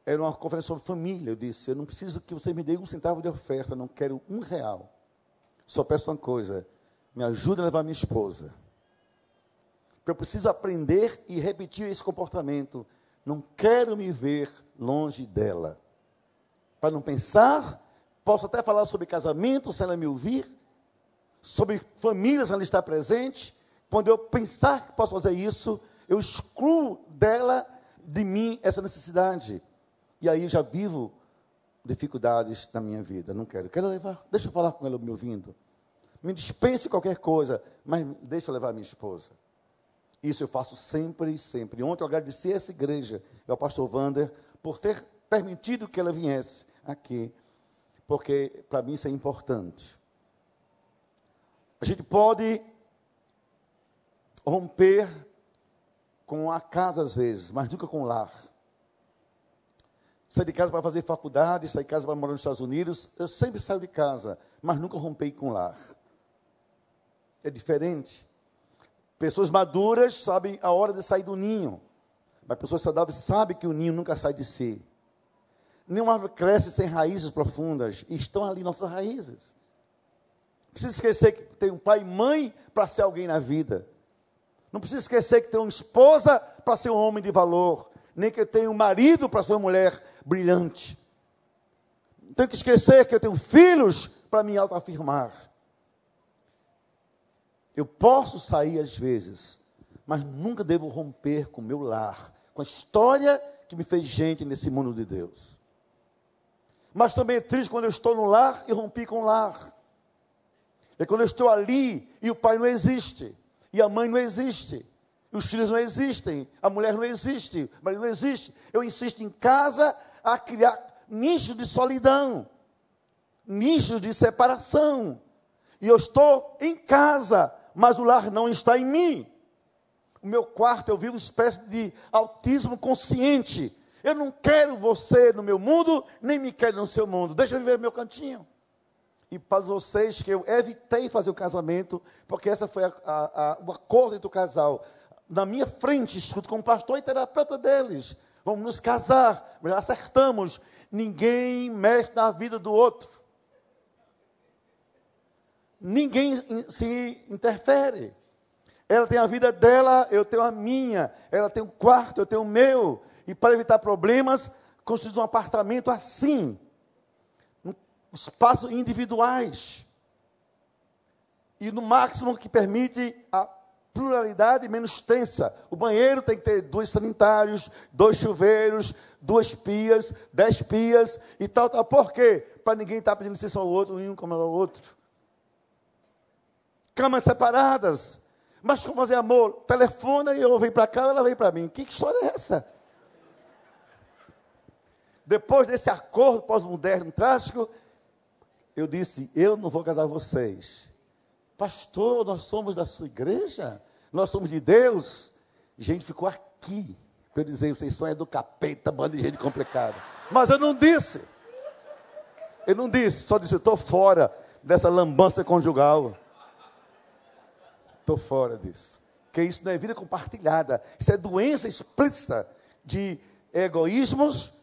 era uma conferência sobre família, eu disse, eu não preciso que você me dê um centavo de oferta, não quero um real. Só peço uma coisa: me ajude a levar minha esposa. Porque eu preciso aprender e repetir esse comportamento. Não quero me ver longe dela. Para não pensar, posso até falar sobre casamento, se ela me ouvir, sobre famílias, se ela está presente. Quando eu pensar que posso fazer isso, eu excluo dela, de mim, essa necessidade. E aí já vivo dificuldades na minha vida. Não quero. Quero levar. Deixa eu falar com ela me ouvindo. Me dispense qualquer coisa, mas deixa eu levar minha esposa. Isso eu faço sempre e sempre. Ontem eu agradeci a essa igreja, ao pastor Vander, por ter permitido que ela viesse aqui, porque para mim isso é importante. A gente pode romper com a casa às vezes, mas nunca com o lar sair de casa para fazer faculdade, sair de casa para morar nos Estados Unidos. Eu sempre saio de casa, mas nunca rompei com lar. É diferente. Pessoas maduras sabem a hora de sair do ninho, mas pessoas saudáveis sabem que o ninho nunca sai de si. Nenhuma árvore cresce sem raízes profundas, estão ali nossas raízes. Precisa esquecer que tem um pai e mãe para ser alguém na vida. Não precisa esquecer que tem uma esposa para ser um homem de valor. Nem que tenha um marido para ser uma mulher brilhante. Não tenho que esquecer que eu tenho filhos para me autoafirmar. Eu posso sair às vezes, mas nunca devo romper com o meu lar, com a história que me fez gente nesse mundo de Deus. Mas também é triste quando eu estou no lar e rompi com o lar. É quando eu estou ali e o pai não existe, e a mãe não existe, e os filhos não existem, a mulher não existe, o marido não existe. Eu insisto em casa a criar nichos de solidão, nichos de separação. E eu estou em casa, mas o lar não está em mim. O meu quarto eu vivo uma espécie de autismo consciente. Eu não quero você no meu mundo, nem me quero no seu mundo. Deixa eu viver meu cantinho. E para vocês que eu evitei fazer o casamento, porque essa foi a, a, a, o acordo entre o casal. Na minha frente, escuto como pastor e terapeuta deles. Vamos nos casar, mas acertamos. Ninguém mexe na vida do outro. Ninguém se interfere. Ela tem a vida dela, eu tenho a minha. Ela tem um quarto, eu tenho o meu. E para evitar problemas, construímos um apartamento assim espaços individuais. E no máximo que permite a pluralidade menos tensa. O banheiro tem que ter dois sanitários, dois chuveiros, duas pias, dez pias e tal, tal. Por quê? Para ninguém estar tá pedindo licença ao outro, um incomodar o outro. Camas separadas. Mas como fazer amor? Telefona e eu venho para cá, ela vem para mim. Que história é essa? Depois desse acordo pós-moderno trágico, eu disse: Eu não vou casar vocês. Pastor, nós somos da sua igreja? Nós somos de Deus? Gente ficou aqui para dizer: Vocês são é do capeta, bando de gente complicada. Mas eu não disse. Eu não disse, só disse: Estou fora dessa lambança conjugal. Estou fora disso. Porque isso não é vida compartilhada. Isso é doença explícita de egoísmos,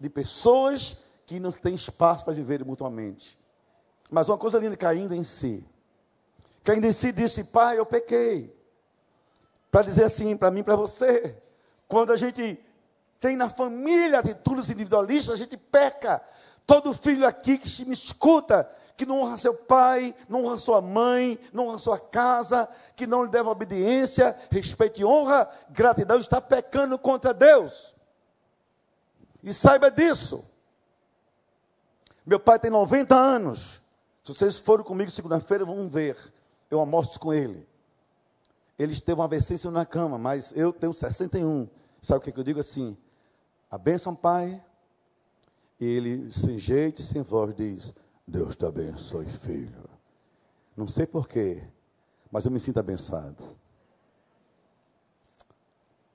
de pessoas que não têm espaço para viverem mutuamente. Mas uma coisa linda, caindo em si. Caindo em si disse, pai, eu pequei. Para dizer assim, para mim para você. Quando a gente tem na família atitudes individualistas, a gente peca. Todo filho aqui que me escuta, que não honra seu pai, não honra sua mãe, não honra sua casa, que não lhe deve obediência, respeito e honra, gratidão, está pecando contra Deus. E saiba disso. Meu pai tem 90 anos. Se vocês forem comigo segunda-feira, vão ver. Eu almoço com ele. Ele teve uma AVC na cama, mas eu tenho 61. Sabe o que, eu digo assim? A bênção, pai. E ele, sem jeito sem voz, diz: Deus te abençoe, filho. Não sei porquê, mas eu me sinto abençoado.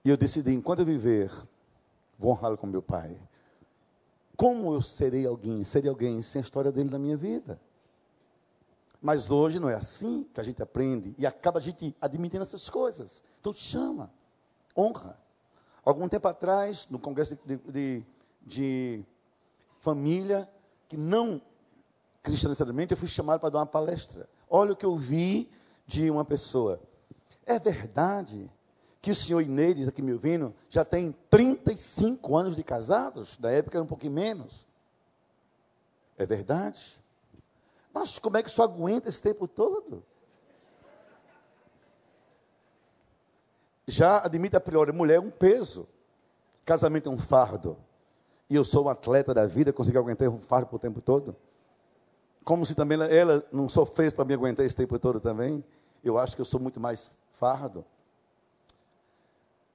E eu decidi, enquanto eu viver, vou honrá-lo com meu pai. Como eu serei alguém? Serei alguém sem a história dele na minha vida. Mas hoje não é assim que a gente aprende e acaba a gente admitindo essas coisas. Então chama, honra. Algum tempo atrás, no congresso de, de, de família, que não cristianamente, eu fui chamado para dar uma palestra. Olha o que eu vi de uma pessoa. É verdade que o senhor Inês, aqui me ouvindo, já tem 35 anos de casados? Da época era um pouquinho menos. É verdade? Mas como é que isso aguenta esse tempo todo? Já admite a priori, mulher é um peso. Casamento é um fardo. E eu sou um atleta da vida, consegui aguentar um fardo o tempo todo. Como se também ela, não sofresse para me aguentar esse tempo todo também. Eu acho que eu sou muito mais fardo.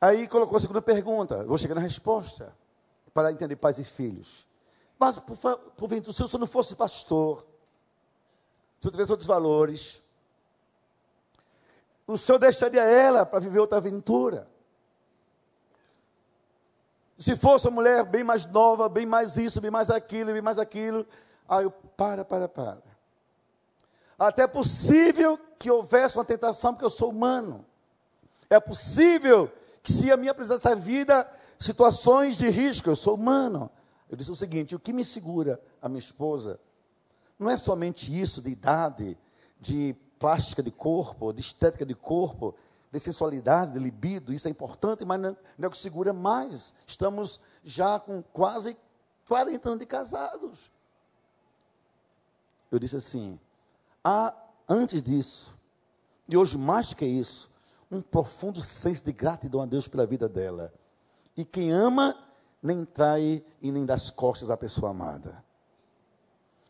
Aí colocou a segunda pergunta. Vou chegar na resposta. Para entender pais e filhos. Mas, por, por se eu não fosse pastor, se eu tivesse outros valores, o senhor deixaria ela para viver outra aventura. Se fosse uma mulher bem mais nova, bem mais isso, bem mais aquilo, bem mais aquilo, aí eu, para, para, para. Até é possível que houvesse uma tentação, porque eu sou humano. É possível que se a minha presença da vida, situações de risco, eu sou humano. Eu disse o seguinte: o que me segura a minha esposa não é somente isso de idade, de plástica de corpo, de estética de corpo, de sensualidade, de libido, isso é importante, mas não é o que segura mais. Estamos já com quase 40 anos de casados. Eu disse assim: há, antes disso, e hoje mais que isso, um profundo senso de gratidão a Deus pela vida dela. E quem ama, nem trai e nem dá as costas à pessoa amada.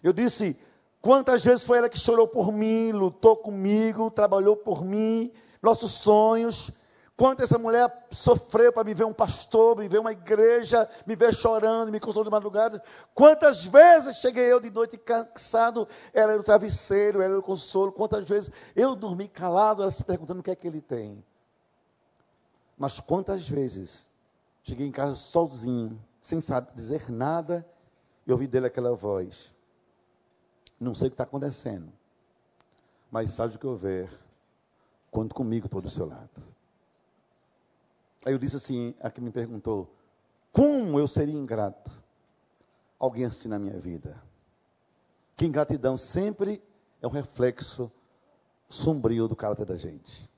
Eu disse: quantas vezes foi ela que chorou por mim, lutou comigo, trabalhou por mim, nossos sonhos. Quanto essa mulher sofreu para me ver um pastor, me ver uma igreja, me ver chorando, me consolando de madrugada. Quantas vezes cheguei eu de noite cansado, ela era o travesseiro, ela era o consolo. Quantas vezes eu dormi calado, ela se perguntando o que é que ele tem. Mas quantas vezes cheguei em casa sozinho, sem saber dizer nada, e ouvi dele aquela voz. Não sei o que está acontecendo, mas sabe o que eu ver? Conte comigo, estou do seu lado. Aí eu disse assim, a que me perguntou, como eu seria ingrato? Alguém assim na minha vida. Que ingratidão sempre é um reflexo sombrio do caráter da gente.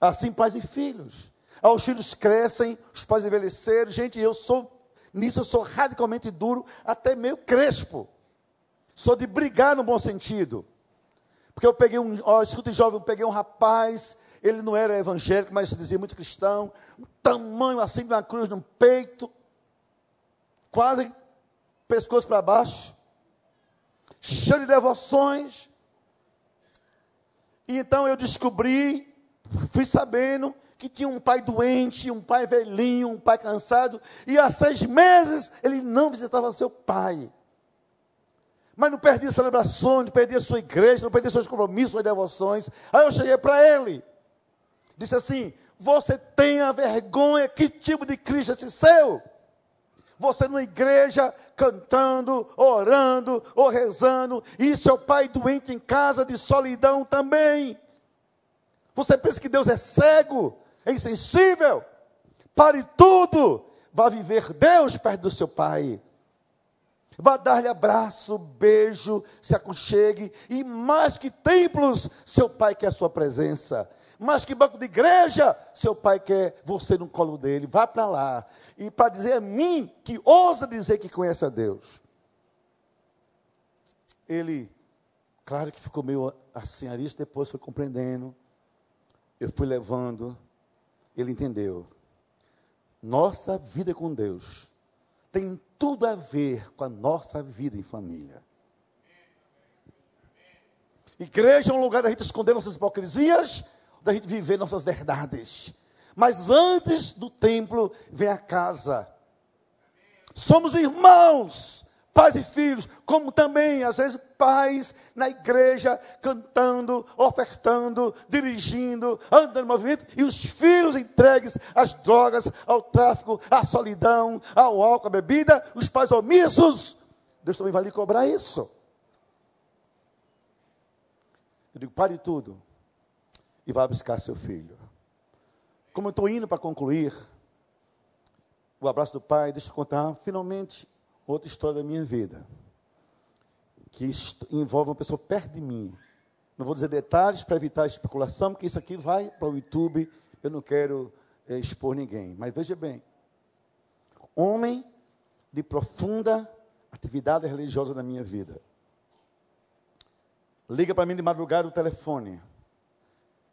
Assim, pais e filhos. Os filhos crescem, os pais envelheceram. Gente, eu sou, nisso eu sou radicalmente duro, até meio crespo. Sou de brigar no bom sentido. Porque eu peguei um, ó, escuta jovem, eu peguei um rapaz, ele não era evangélico, mas se dizia muito cristão, um tamanho assim de uma cruz no peito, quase pescoço para baixo, cheio de devoções. E então eu descobri, fui sabendo que tinha um pai doente, um pai velhinho, um pai cansado, e há seis meses ele não visitava seu pai. Mas não perdia celebrações, não perdia sua igreja, não perdia seus compromissos, suas devoções. Aí eu cheguei para ele, disse assim: Você tem a vergonha, que tipo de Cristo é esse seu? Você numa igreja cantando, orando ou rezando, e seu pai doente em casa de solidão também. Você pensa que Deus é cego? é insensível, pare tudo, vá viver Deus perto do seu pai. Vá dar-lhe abraço, beijo, se aconchegue, e mais que templos, seu pai quer a sua presença. Mais que banco de igreja, seu pai quer você no colo dele. Vá para lá. E para dizer a mim, que ousa dizer que conhece a Deus. Ele, claro que ficou meio assim, isso depois foi compreendendo. Eu fui levando ele entendeu. Nossa vida com Deus tem tudo a ver com a nossa vida em família. Igreja é um lugar da gente esconder nossas hipocrisias, da gente viver nossas verdades. Mas antes do templo vem a casa. Somos irmãos pais e filhos, como também, às vezes, pais na igreja, cantando, ofertando, dirigindo, andando no movimento, e os filhos entregues às drogas, ao tráfico, à solidão, ao álcool, à bebida, os pais omissos. Deus também vai lhe cobrar isso. Eu digo, pare tudo e vá buscar seu filho. Como eu estou indo para concluir, o abraço do pai, deixa eu contar, finalmente outra história da minha vida, que envolve uma pessoa perto de mim. Não vou dizer detalhes para evitar especulação, porque isso aqui vai para o YouTube, eu não quero é, expor ninguém. Mas veja bem, homem de profunda atividade religiosa na minha vida. Liga para mim de madrugada o telefone.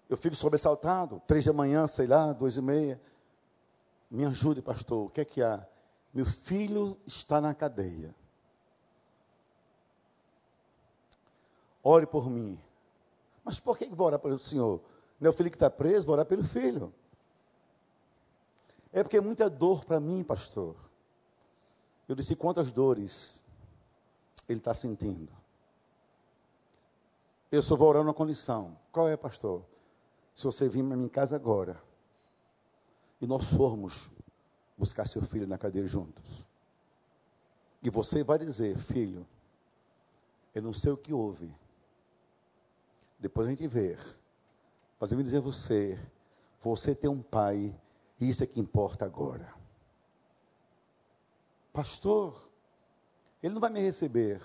Eu fico sobressaltado, três da manhã, sei lá, duas e meia. Me ajude, pastor, o que é que há? Meu filho está na cadeia. Ore por mim. Mas por que vou orar pelo Senhor? Meu filho que está preso, vou orar pelo filho. É porque é muita dor para mim, pastor. Eu disse: quantas dores ele está sentindo? Eu só vou orar numa condição. Qual é, pastor? Se você vir na minha casa agora e nós formos buscar seu filho na cadeia juntos. E você vai dizer, filho, eu não sei o que houve. Depois a gente vê. Mas eu vou dizer a você, você tem um pai, e isso é que importa agora. Pastor, ele não vai me receber.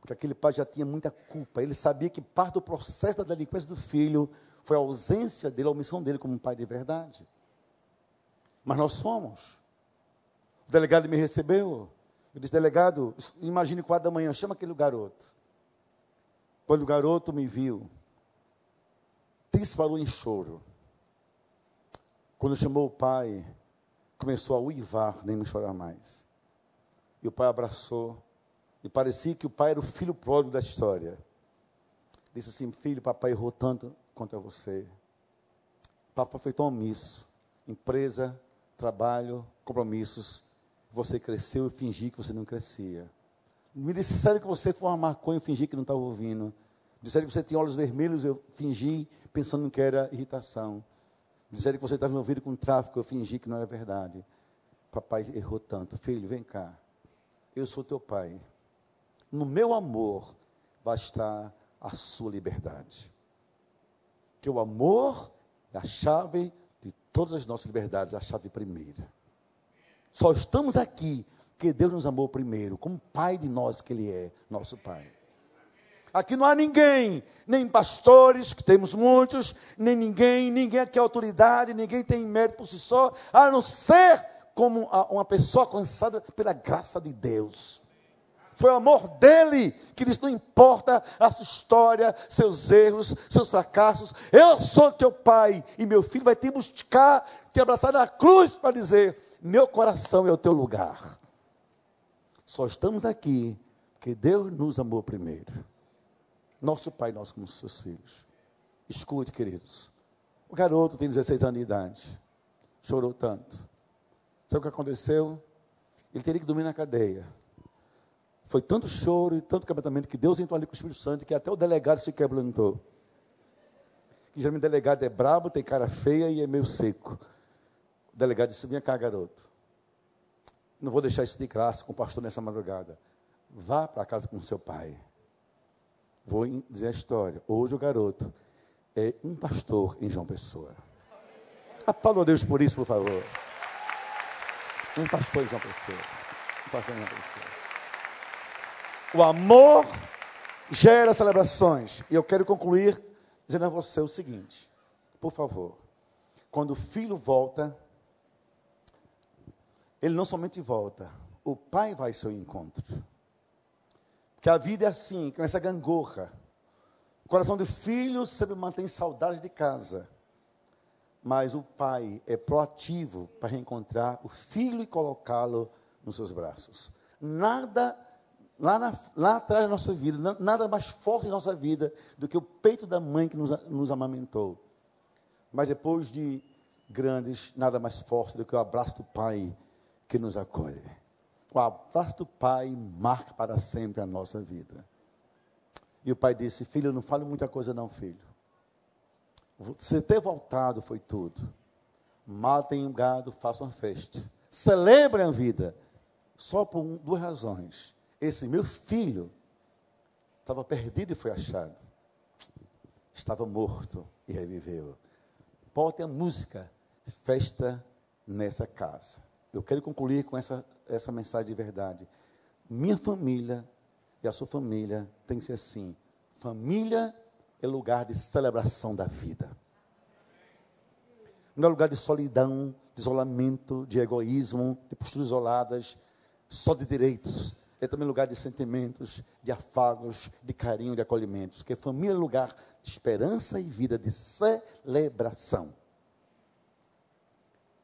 Porque aquele pai já tinha muita culpa. Ele sabia que parte do processo da delinquência do filho foi a ausência dele, a omissão dele como um pai de verdade. Mas nós somos. O delegado me recebeu. Eu disse, delegado, imagine quatro da manhã, chama aquele garoto. Quando o garoto me viu, disparou em choro. Quando chamou o pai, começou a uivar, nem me chorar mais. E o pai abraçou, E parecia que o pai era o filho pródigo da história. Disse assim: Filho, papai errou tanto contra você. Papai foi tão omisso. Empresa, trabalho, compromissos. Você cresceu e fingi que você não crescia. Me disseram que você foi uma maconha e fingi que não estava ouvindo. Disseram que você tinha olhos vermelhos, eu fingi pensando que era irritação. Disseram que você estava envolvido com tráfico, eu fingi que não era verdade. Papai errou tanto. Filho, vem cá. Eu sou teu pai. No meu amor vai estar a sua liberdade. Que o amor é a chave todas as nossas liberdades, a chave primeira. Só estamos aqui porque Deus nos amou primeiro, como Pai de nós que Ele é, nosso Pai. Aqui não há ninguém, nem pastores, que temos muitos, nem ninguém, ninguém aqui é autoridade, ninguém tem mérito por si só, a não ser como uma pessoa alcançada pela graça de Deus. Foi o amor dele que diz: não importa a sua história, seus erros, seus fracassos, eu sou teu pai, e meu filho vai te buscar, te abraçar na cruz para dizer: meu coração é o teu lugar. Só estamos aqui porque Deus nos amou primeiro. Nosso pai, nós como seus filhos. Escute, queridos. O garoto tem 16 anos de idade. Chorou tanto. Sabe o que aconteceu? Ele teria que dormir na cadeia. Foi tanto choro e tanto quebrantamento que Deus entrou ali com o Espírito Santo que até o delegado se quebrantou. Que geralmente delegado é brabo, tem cara feia e é meio seco. O delegado disse: Vem cá, garoto. Não vou deixar isso de graça com o pastor nessa madrugada. Vá para casa com seu pai. Vou dizer a história. Hoje o garoto é um pastor em João Pessoa. Aplauda a Deus por isso, por favor. Um pastor em João Pessoa. Um pastor em João Pessoa. O amor gera celebrações. E eu quero concluir dizendo a você o seguinte: por favor, quando o filho volta, ele não somente volta, o pai vai ao seu encontro. Porque a vida é assim, com essa gangorra. O coração do filho sempre mantém saudade de casa. Mas o pai é proativo para reencontrar o filho e colocá-lo nos seus braços. Nada lá, na, lá atrás da nossa vida, nada mais forte na nossa vida do que o peito da mãe que nos, nos amamentou. Mas depois de grandes, nada mais forte do que o abraço do pai que nos acolhe. O abraço do pai marca para sempre a nossa vida. E o pai disse: Filho, não fale muita coisa, não, filho. Você ter voltado foi tudo. Matem o gado, façam festa. Celebrem a vida. Só por duas razões esse meu filho estava perdido e foi achado. Estava morto e reviveu. Bote a música, festa nessa casa. Eu quero concluir com essa, essa mensagem de verdade. Minha família e a sua família tem que ser assim. Família é lugar de celebração da vida. Não é lugar de solidão, de isolamento, de egoísmo, de posturas isoladas, só de direitos é também lugar de sentimentos, de afagos, de carinho, de acolhimentos. Porque família é lugar de esperança e vida, de celebração.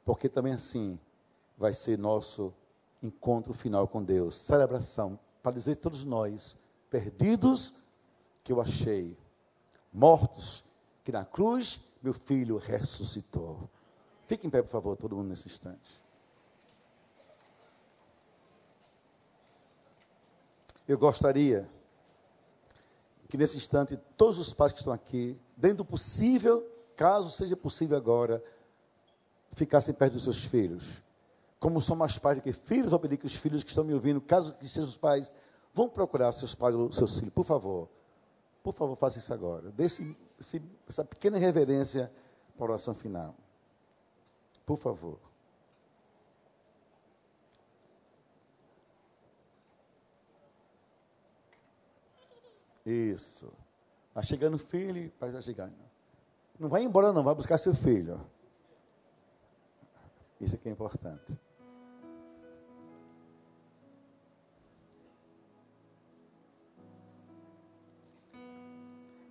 Porque também assim vai ser nosso encontro final com Deus. Celebração, para dizer todos nós, perdidos, que eu achei, mortos, que na cruz meu filho ressuscitou. Fique em pé, por favor, todo mundo nesse instante. Eu gostaria que nesse instante todos os pais que estão aqui, dentro do possível, caso seja possível agora, ficassem perto dos seus filhos. Como são mais pais do que filhos, vou pedir que os filhos que estão me ouvindo, caso que sejam os pais, vão procurar seus pais ou seus filhos, por favor. Por favor, faça isso agora. Dê esse, essa pequena reverência para a oração final. Por favor. Isso. Está chegando o filho, pai está chegando. Não vai embora não, vai buscar seu filho. Isso aqui é importante.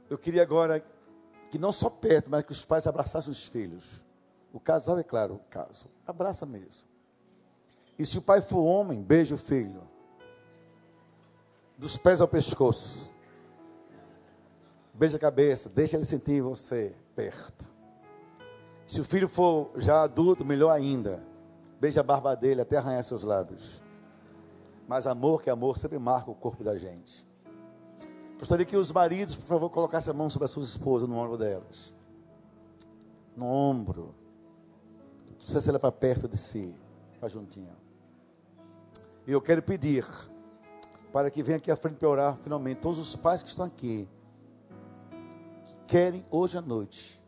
Eu queria agora que não só perto, mas que os pais abraçassem os filhos. O casal é claro, o caso. Abraça mesmo. E se o pai for homem, beija o filho. dos pés ao pescoço. Beija a cabeça, deixa ele sentir você perto. Se o filho for já adulto, melhor ainda. Beija a barba dele até arranhar seus lábios. Mas amor que amor sempre marca o corpo da gente. Gostaria que os maridos, por favor, colocassem a mão sobre as suas esposas, no ombro delas. No ombro. Não precisa ser para perto de si, para juntinho. E eu quero pedir para que venha aqui à frente para orar finalmente todos os pais que estão aqui querem hoje à noite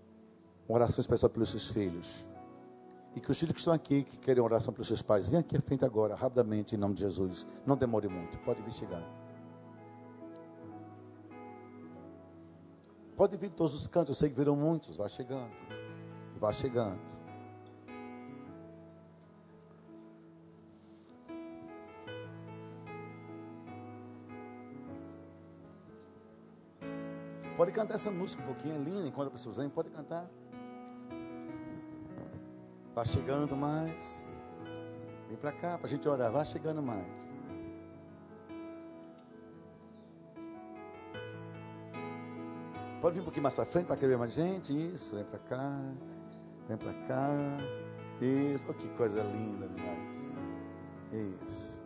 uma oração especial pelos seus filhos. E que os filhos que estão aqui, que querem oração pelos seus pais, venham aqui à frente agora, rapidamente, em nome de Jesus. Não demore muito, pode vir chegando. Pode vir de todos os cantos, eu sei que viram muitos, vá chegando. Vá chegando. Pode cantar essa música um pouquinho, é linda, enquanto a pessoa vem, pode cantar. Vá chegando mais. Vem para cá para a gente orar, vá chegando mais. Pode vir um pouquinho mais para frente para querer mais gente. Isso, vem para cá. Vem para cá. Isso, oh, que coisa linda demais. Isso.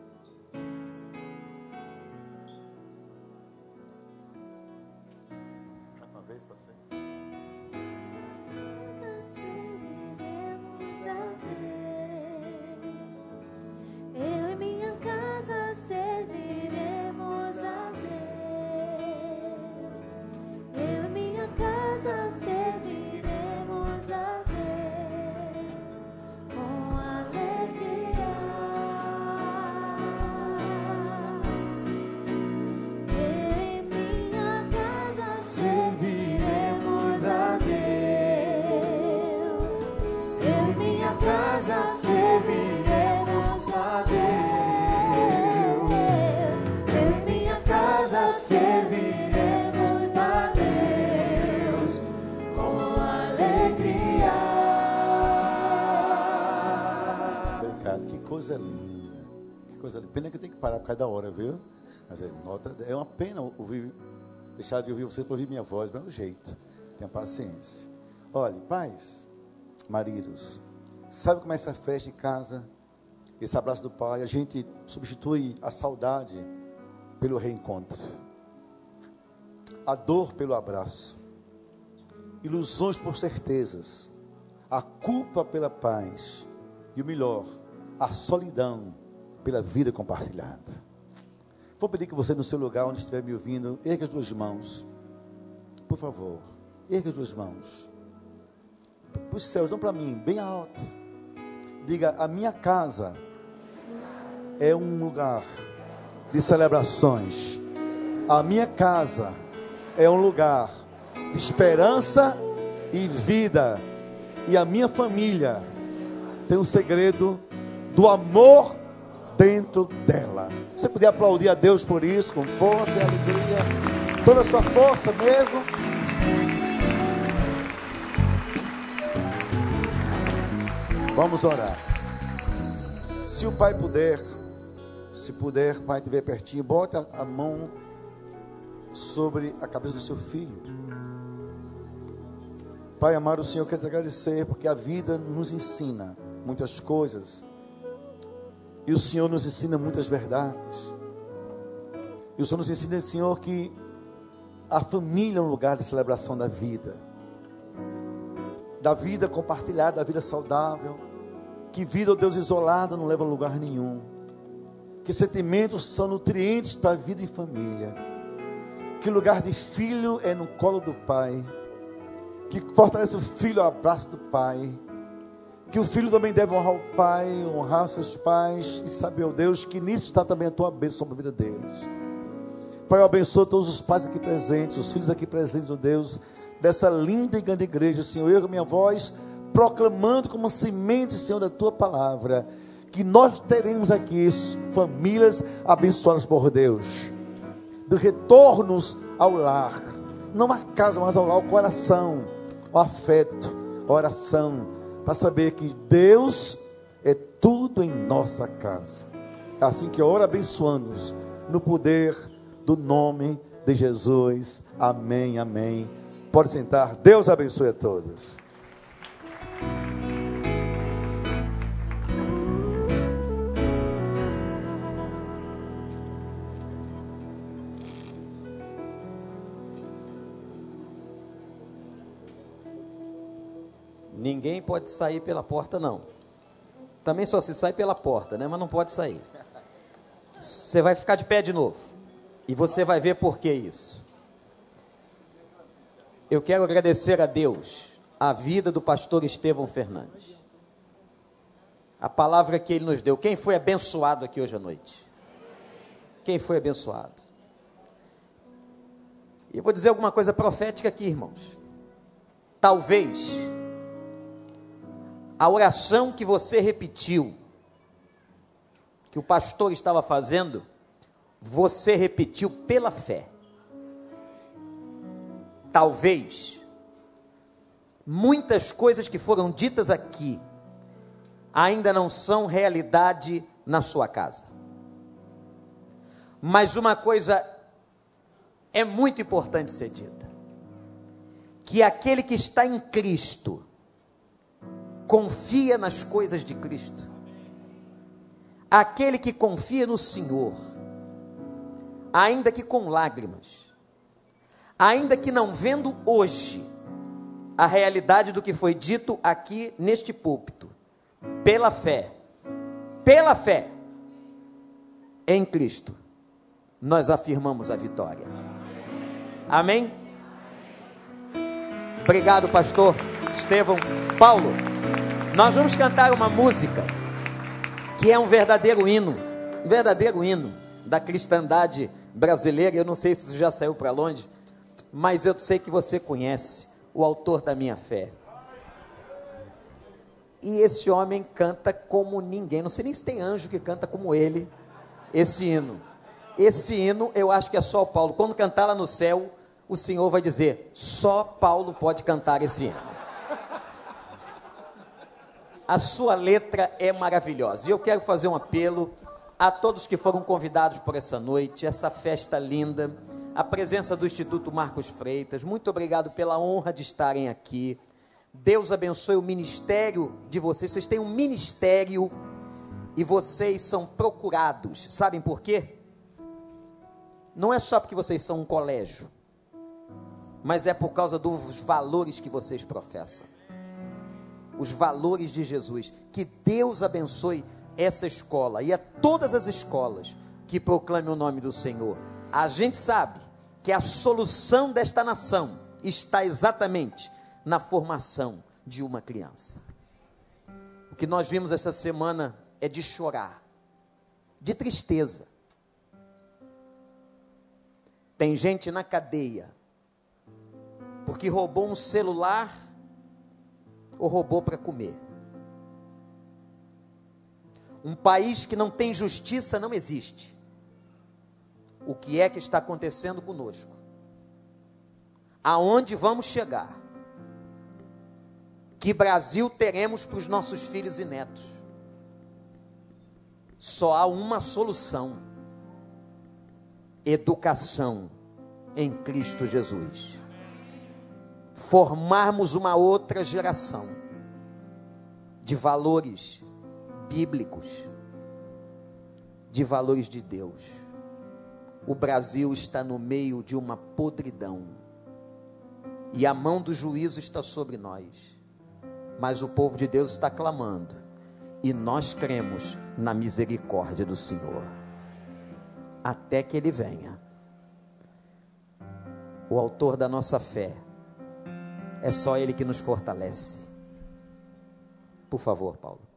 Nota, é uma pena ouvir, deixar de ouvir você para ouvir minha voz, mas é jeito. Tenha paciência. Olhe, pais, maridos, sabe como é essa festa em casa? Esse abraço do pai, a gente substitui a saudade pelo reencontro, a dor pelo abraço, ilusões por certezas, a culpa pela paz e o melhor, a solidão pela vida compartilhada. Vou pedir que você, no seu lugar, onde estiver me ouvindo, erga as duas mãos. Por favor, erga as duas mãos. Para os céus, não para mim, bem alto. Diga: A minha casa é um lugar de celebrações. A minha casa é um lugar de esperança e vida. E a minha família tem um segredo do amor dentro dela. Você podia aplaudir a Deus por isso, com força e alegria, toda a sua força mesmo. Vamos orar. Se o pai puder, se puder, pai, te ver pertinho, bota a mão sobre a cabeça do seu filho. Pai amado, o Senhor quer te agradecer porque a vida nos ensina muitas coisas e o Senhor nos ensina muitas verdades. E o Senhor nos ensina, Senhor, que a família é um lugar de celebração da vida. Da vida compartilhada, da vida saudável. Que vida, ó Deus, isolada não leva a lugar nenhum. Que sentimentos são nutrientes para a vida e família. Que o lugar de filho é no colo do pai. Que fortalece o filho ao abraço do pai que o filho também deve honrar o pai, honrar seus pais e saber, ó oh Deus, que nisso está também a tua bênção sobre a vida deles. Pai, eu abençoo todos os pais aqui presentes, os filhos aqui presentes, ó oh Deus, dessa linda e grande igreja, Senhor. Eu com minha voz, proclamando como semente, Senhor, da tua palavra, que nós teremos aqui famílias abençoadas por Deus, de retornos ao lar, não a casa, mas ao lar, o coração, o afeto, a oração para saber que Deus é tudo em nossa casa. Assim que ora abençoando-nos no poder do nome de Jesus. Amém, amém. Pode sentar. Deus abençoe a todos. Ninguém pode sair pela porta, não. Também só se sai pela porta, né? Mas não pode sair. Você vai ficar de pé de novo. E você vai ver por que isso. Eu quero agradecer a Deus a vida do pastor Estevão Fernandes. A palavra que ele nos deu. Quem foi abençoado aqui hoje à noite? Quem foi abençoado? E eu vou dizer alguma coisa profética aqui, irmãos. Talvez a oração que você repetiu, que o pastor estava fazendo, você repetiu pela fé. Talvez muitas coisas que foram ditas aqui ainda não são realidade na sua casa. Mas uma coisa é muito importante ser dita: que aquele que está em Cristo, confia nas coisas de Cristo. Aquele que confia no Senhor, ainda que com lágrimas, ainda que não vendo hoje a realidade do que foi dito aqui neste púlpito, pela fé, pela fé em Cristo, nós afirmamos a vitória. Amém? Obrigado, pastor Estevão Paulo. Nós vamos cantar uma música que é um verdadeiro hino, um verdadeiro hino da cristandade brasileira. Eu não sei se isso já saiu para longe, mas eu sei que você conhece o autor da minha fé. E esse homem canta como ninguém. Não sei nem se tem anjo que canta como ele esse hino. Esse hino eu acho que é só o Paulo. Quando cantar lá no céu, o Senhor vai dizer: só Paulo pode cantar esse hino. A sua letra é maravilhosa. E eu quero fazer um apelo a todos que foram convidados por essa noite, essa festa linda, a presença do Instituto Marcos Freitas. Muito obrigado pela honra de estarem aqui. Deus abençoe o ministério de vocês. Vocês têm um ministério e vocês são procurados. Sabem por quê? Não é só porque vocês são um colégio, mas é por causa dos valores que vocês professam os valores de Jesus. Que Deus abençoe essa escola e a todas as escolas que proclamem o nome do Senhor. A gente sabe que a solução desta nação está exatamente na formação de uma criança. O que nós vimos essa semana é de chorar, de tristeza. Tem gente na cadeia porque roubou um celular ou roubou para comer. Um país que não tem justiça não existe. O que é que está acontecendo conosco? Aonde vamos chegar? Que Brasil teremos para os nossos filhos e netos? Só há uma solução: educação em Cristo Jesus formarmos uma outra geração de valores bíblicos, de valores de Deus. O Brasil está no meio de uma podridão, e a mão do juízo está sobre nós, mas o povo de Deus está clamando, e nós cremos na misericórdia do Senhor, até que Ele venha. O autor da nossa fé é só Ele que nos fortalece. Por favor, Paulo.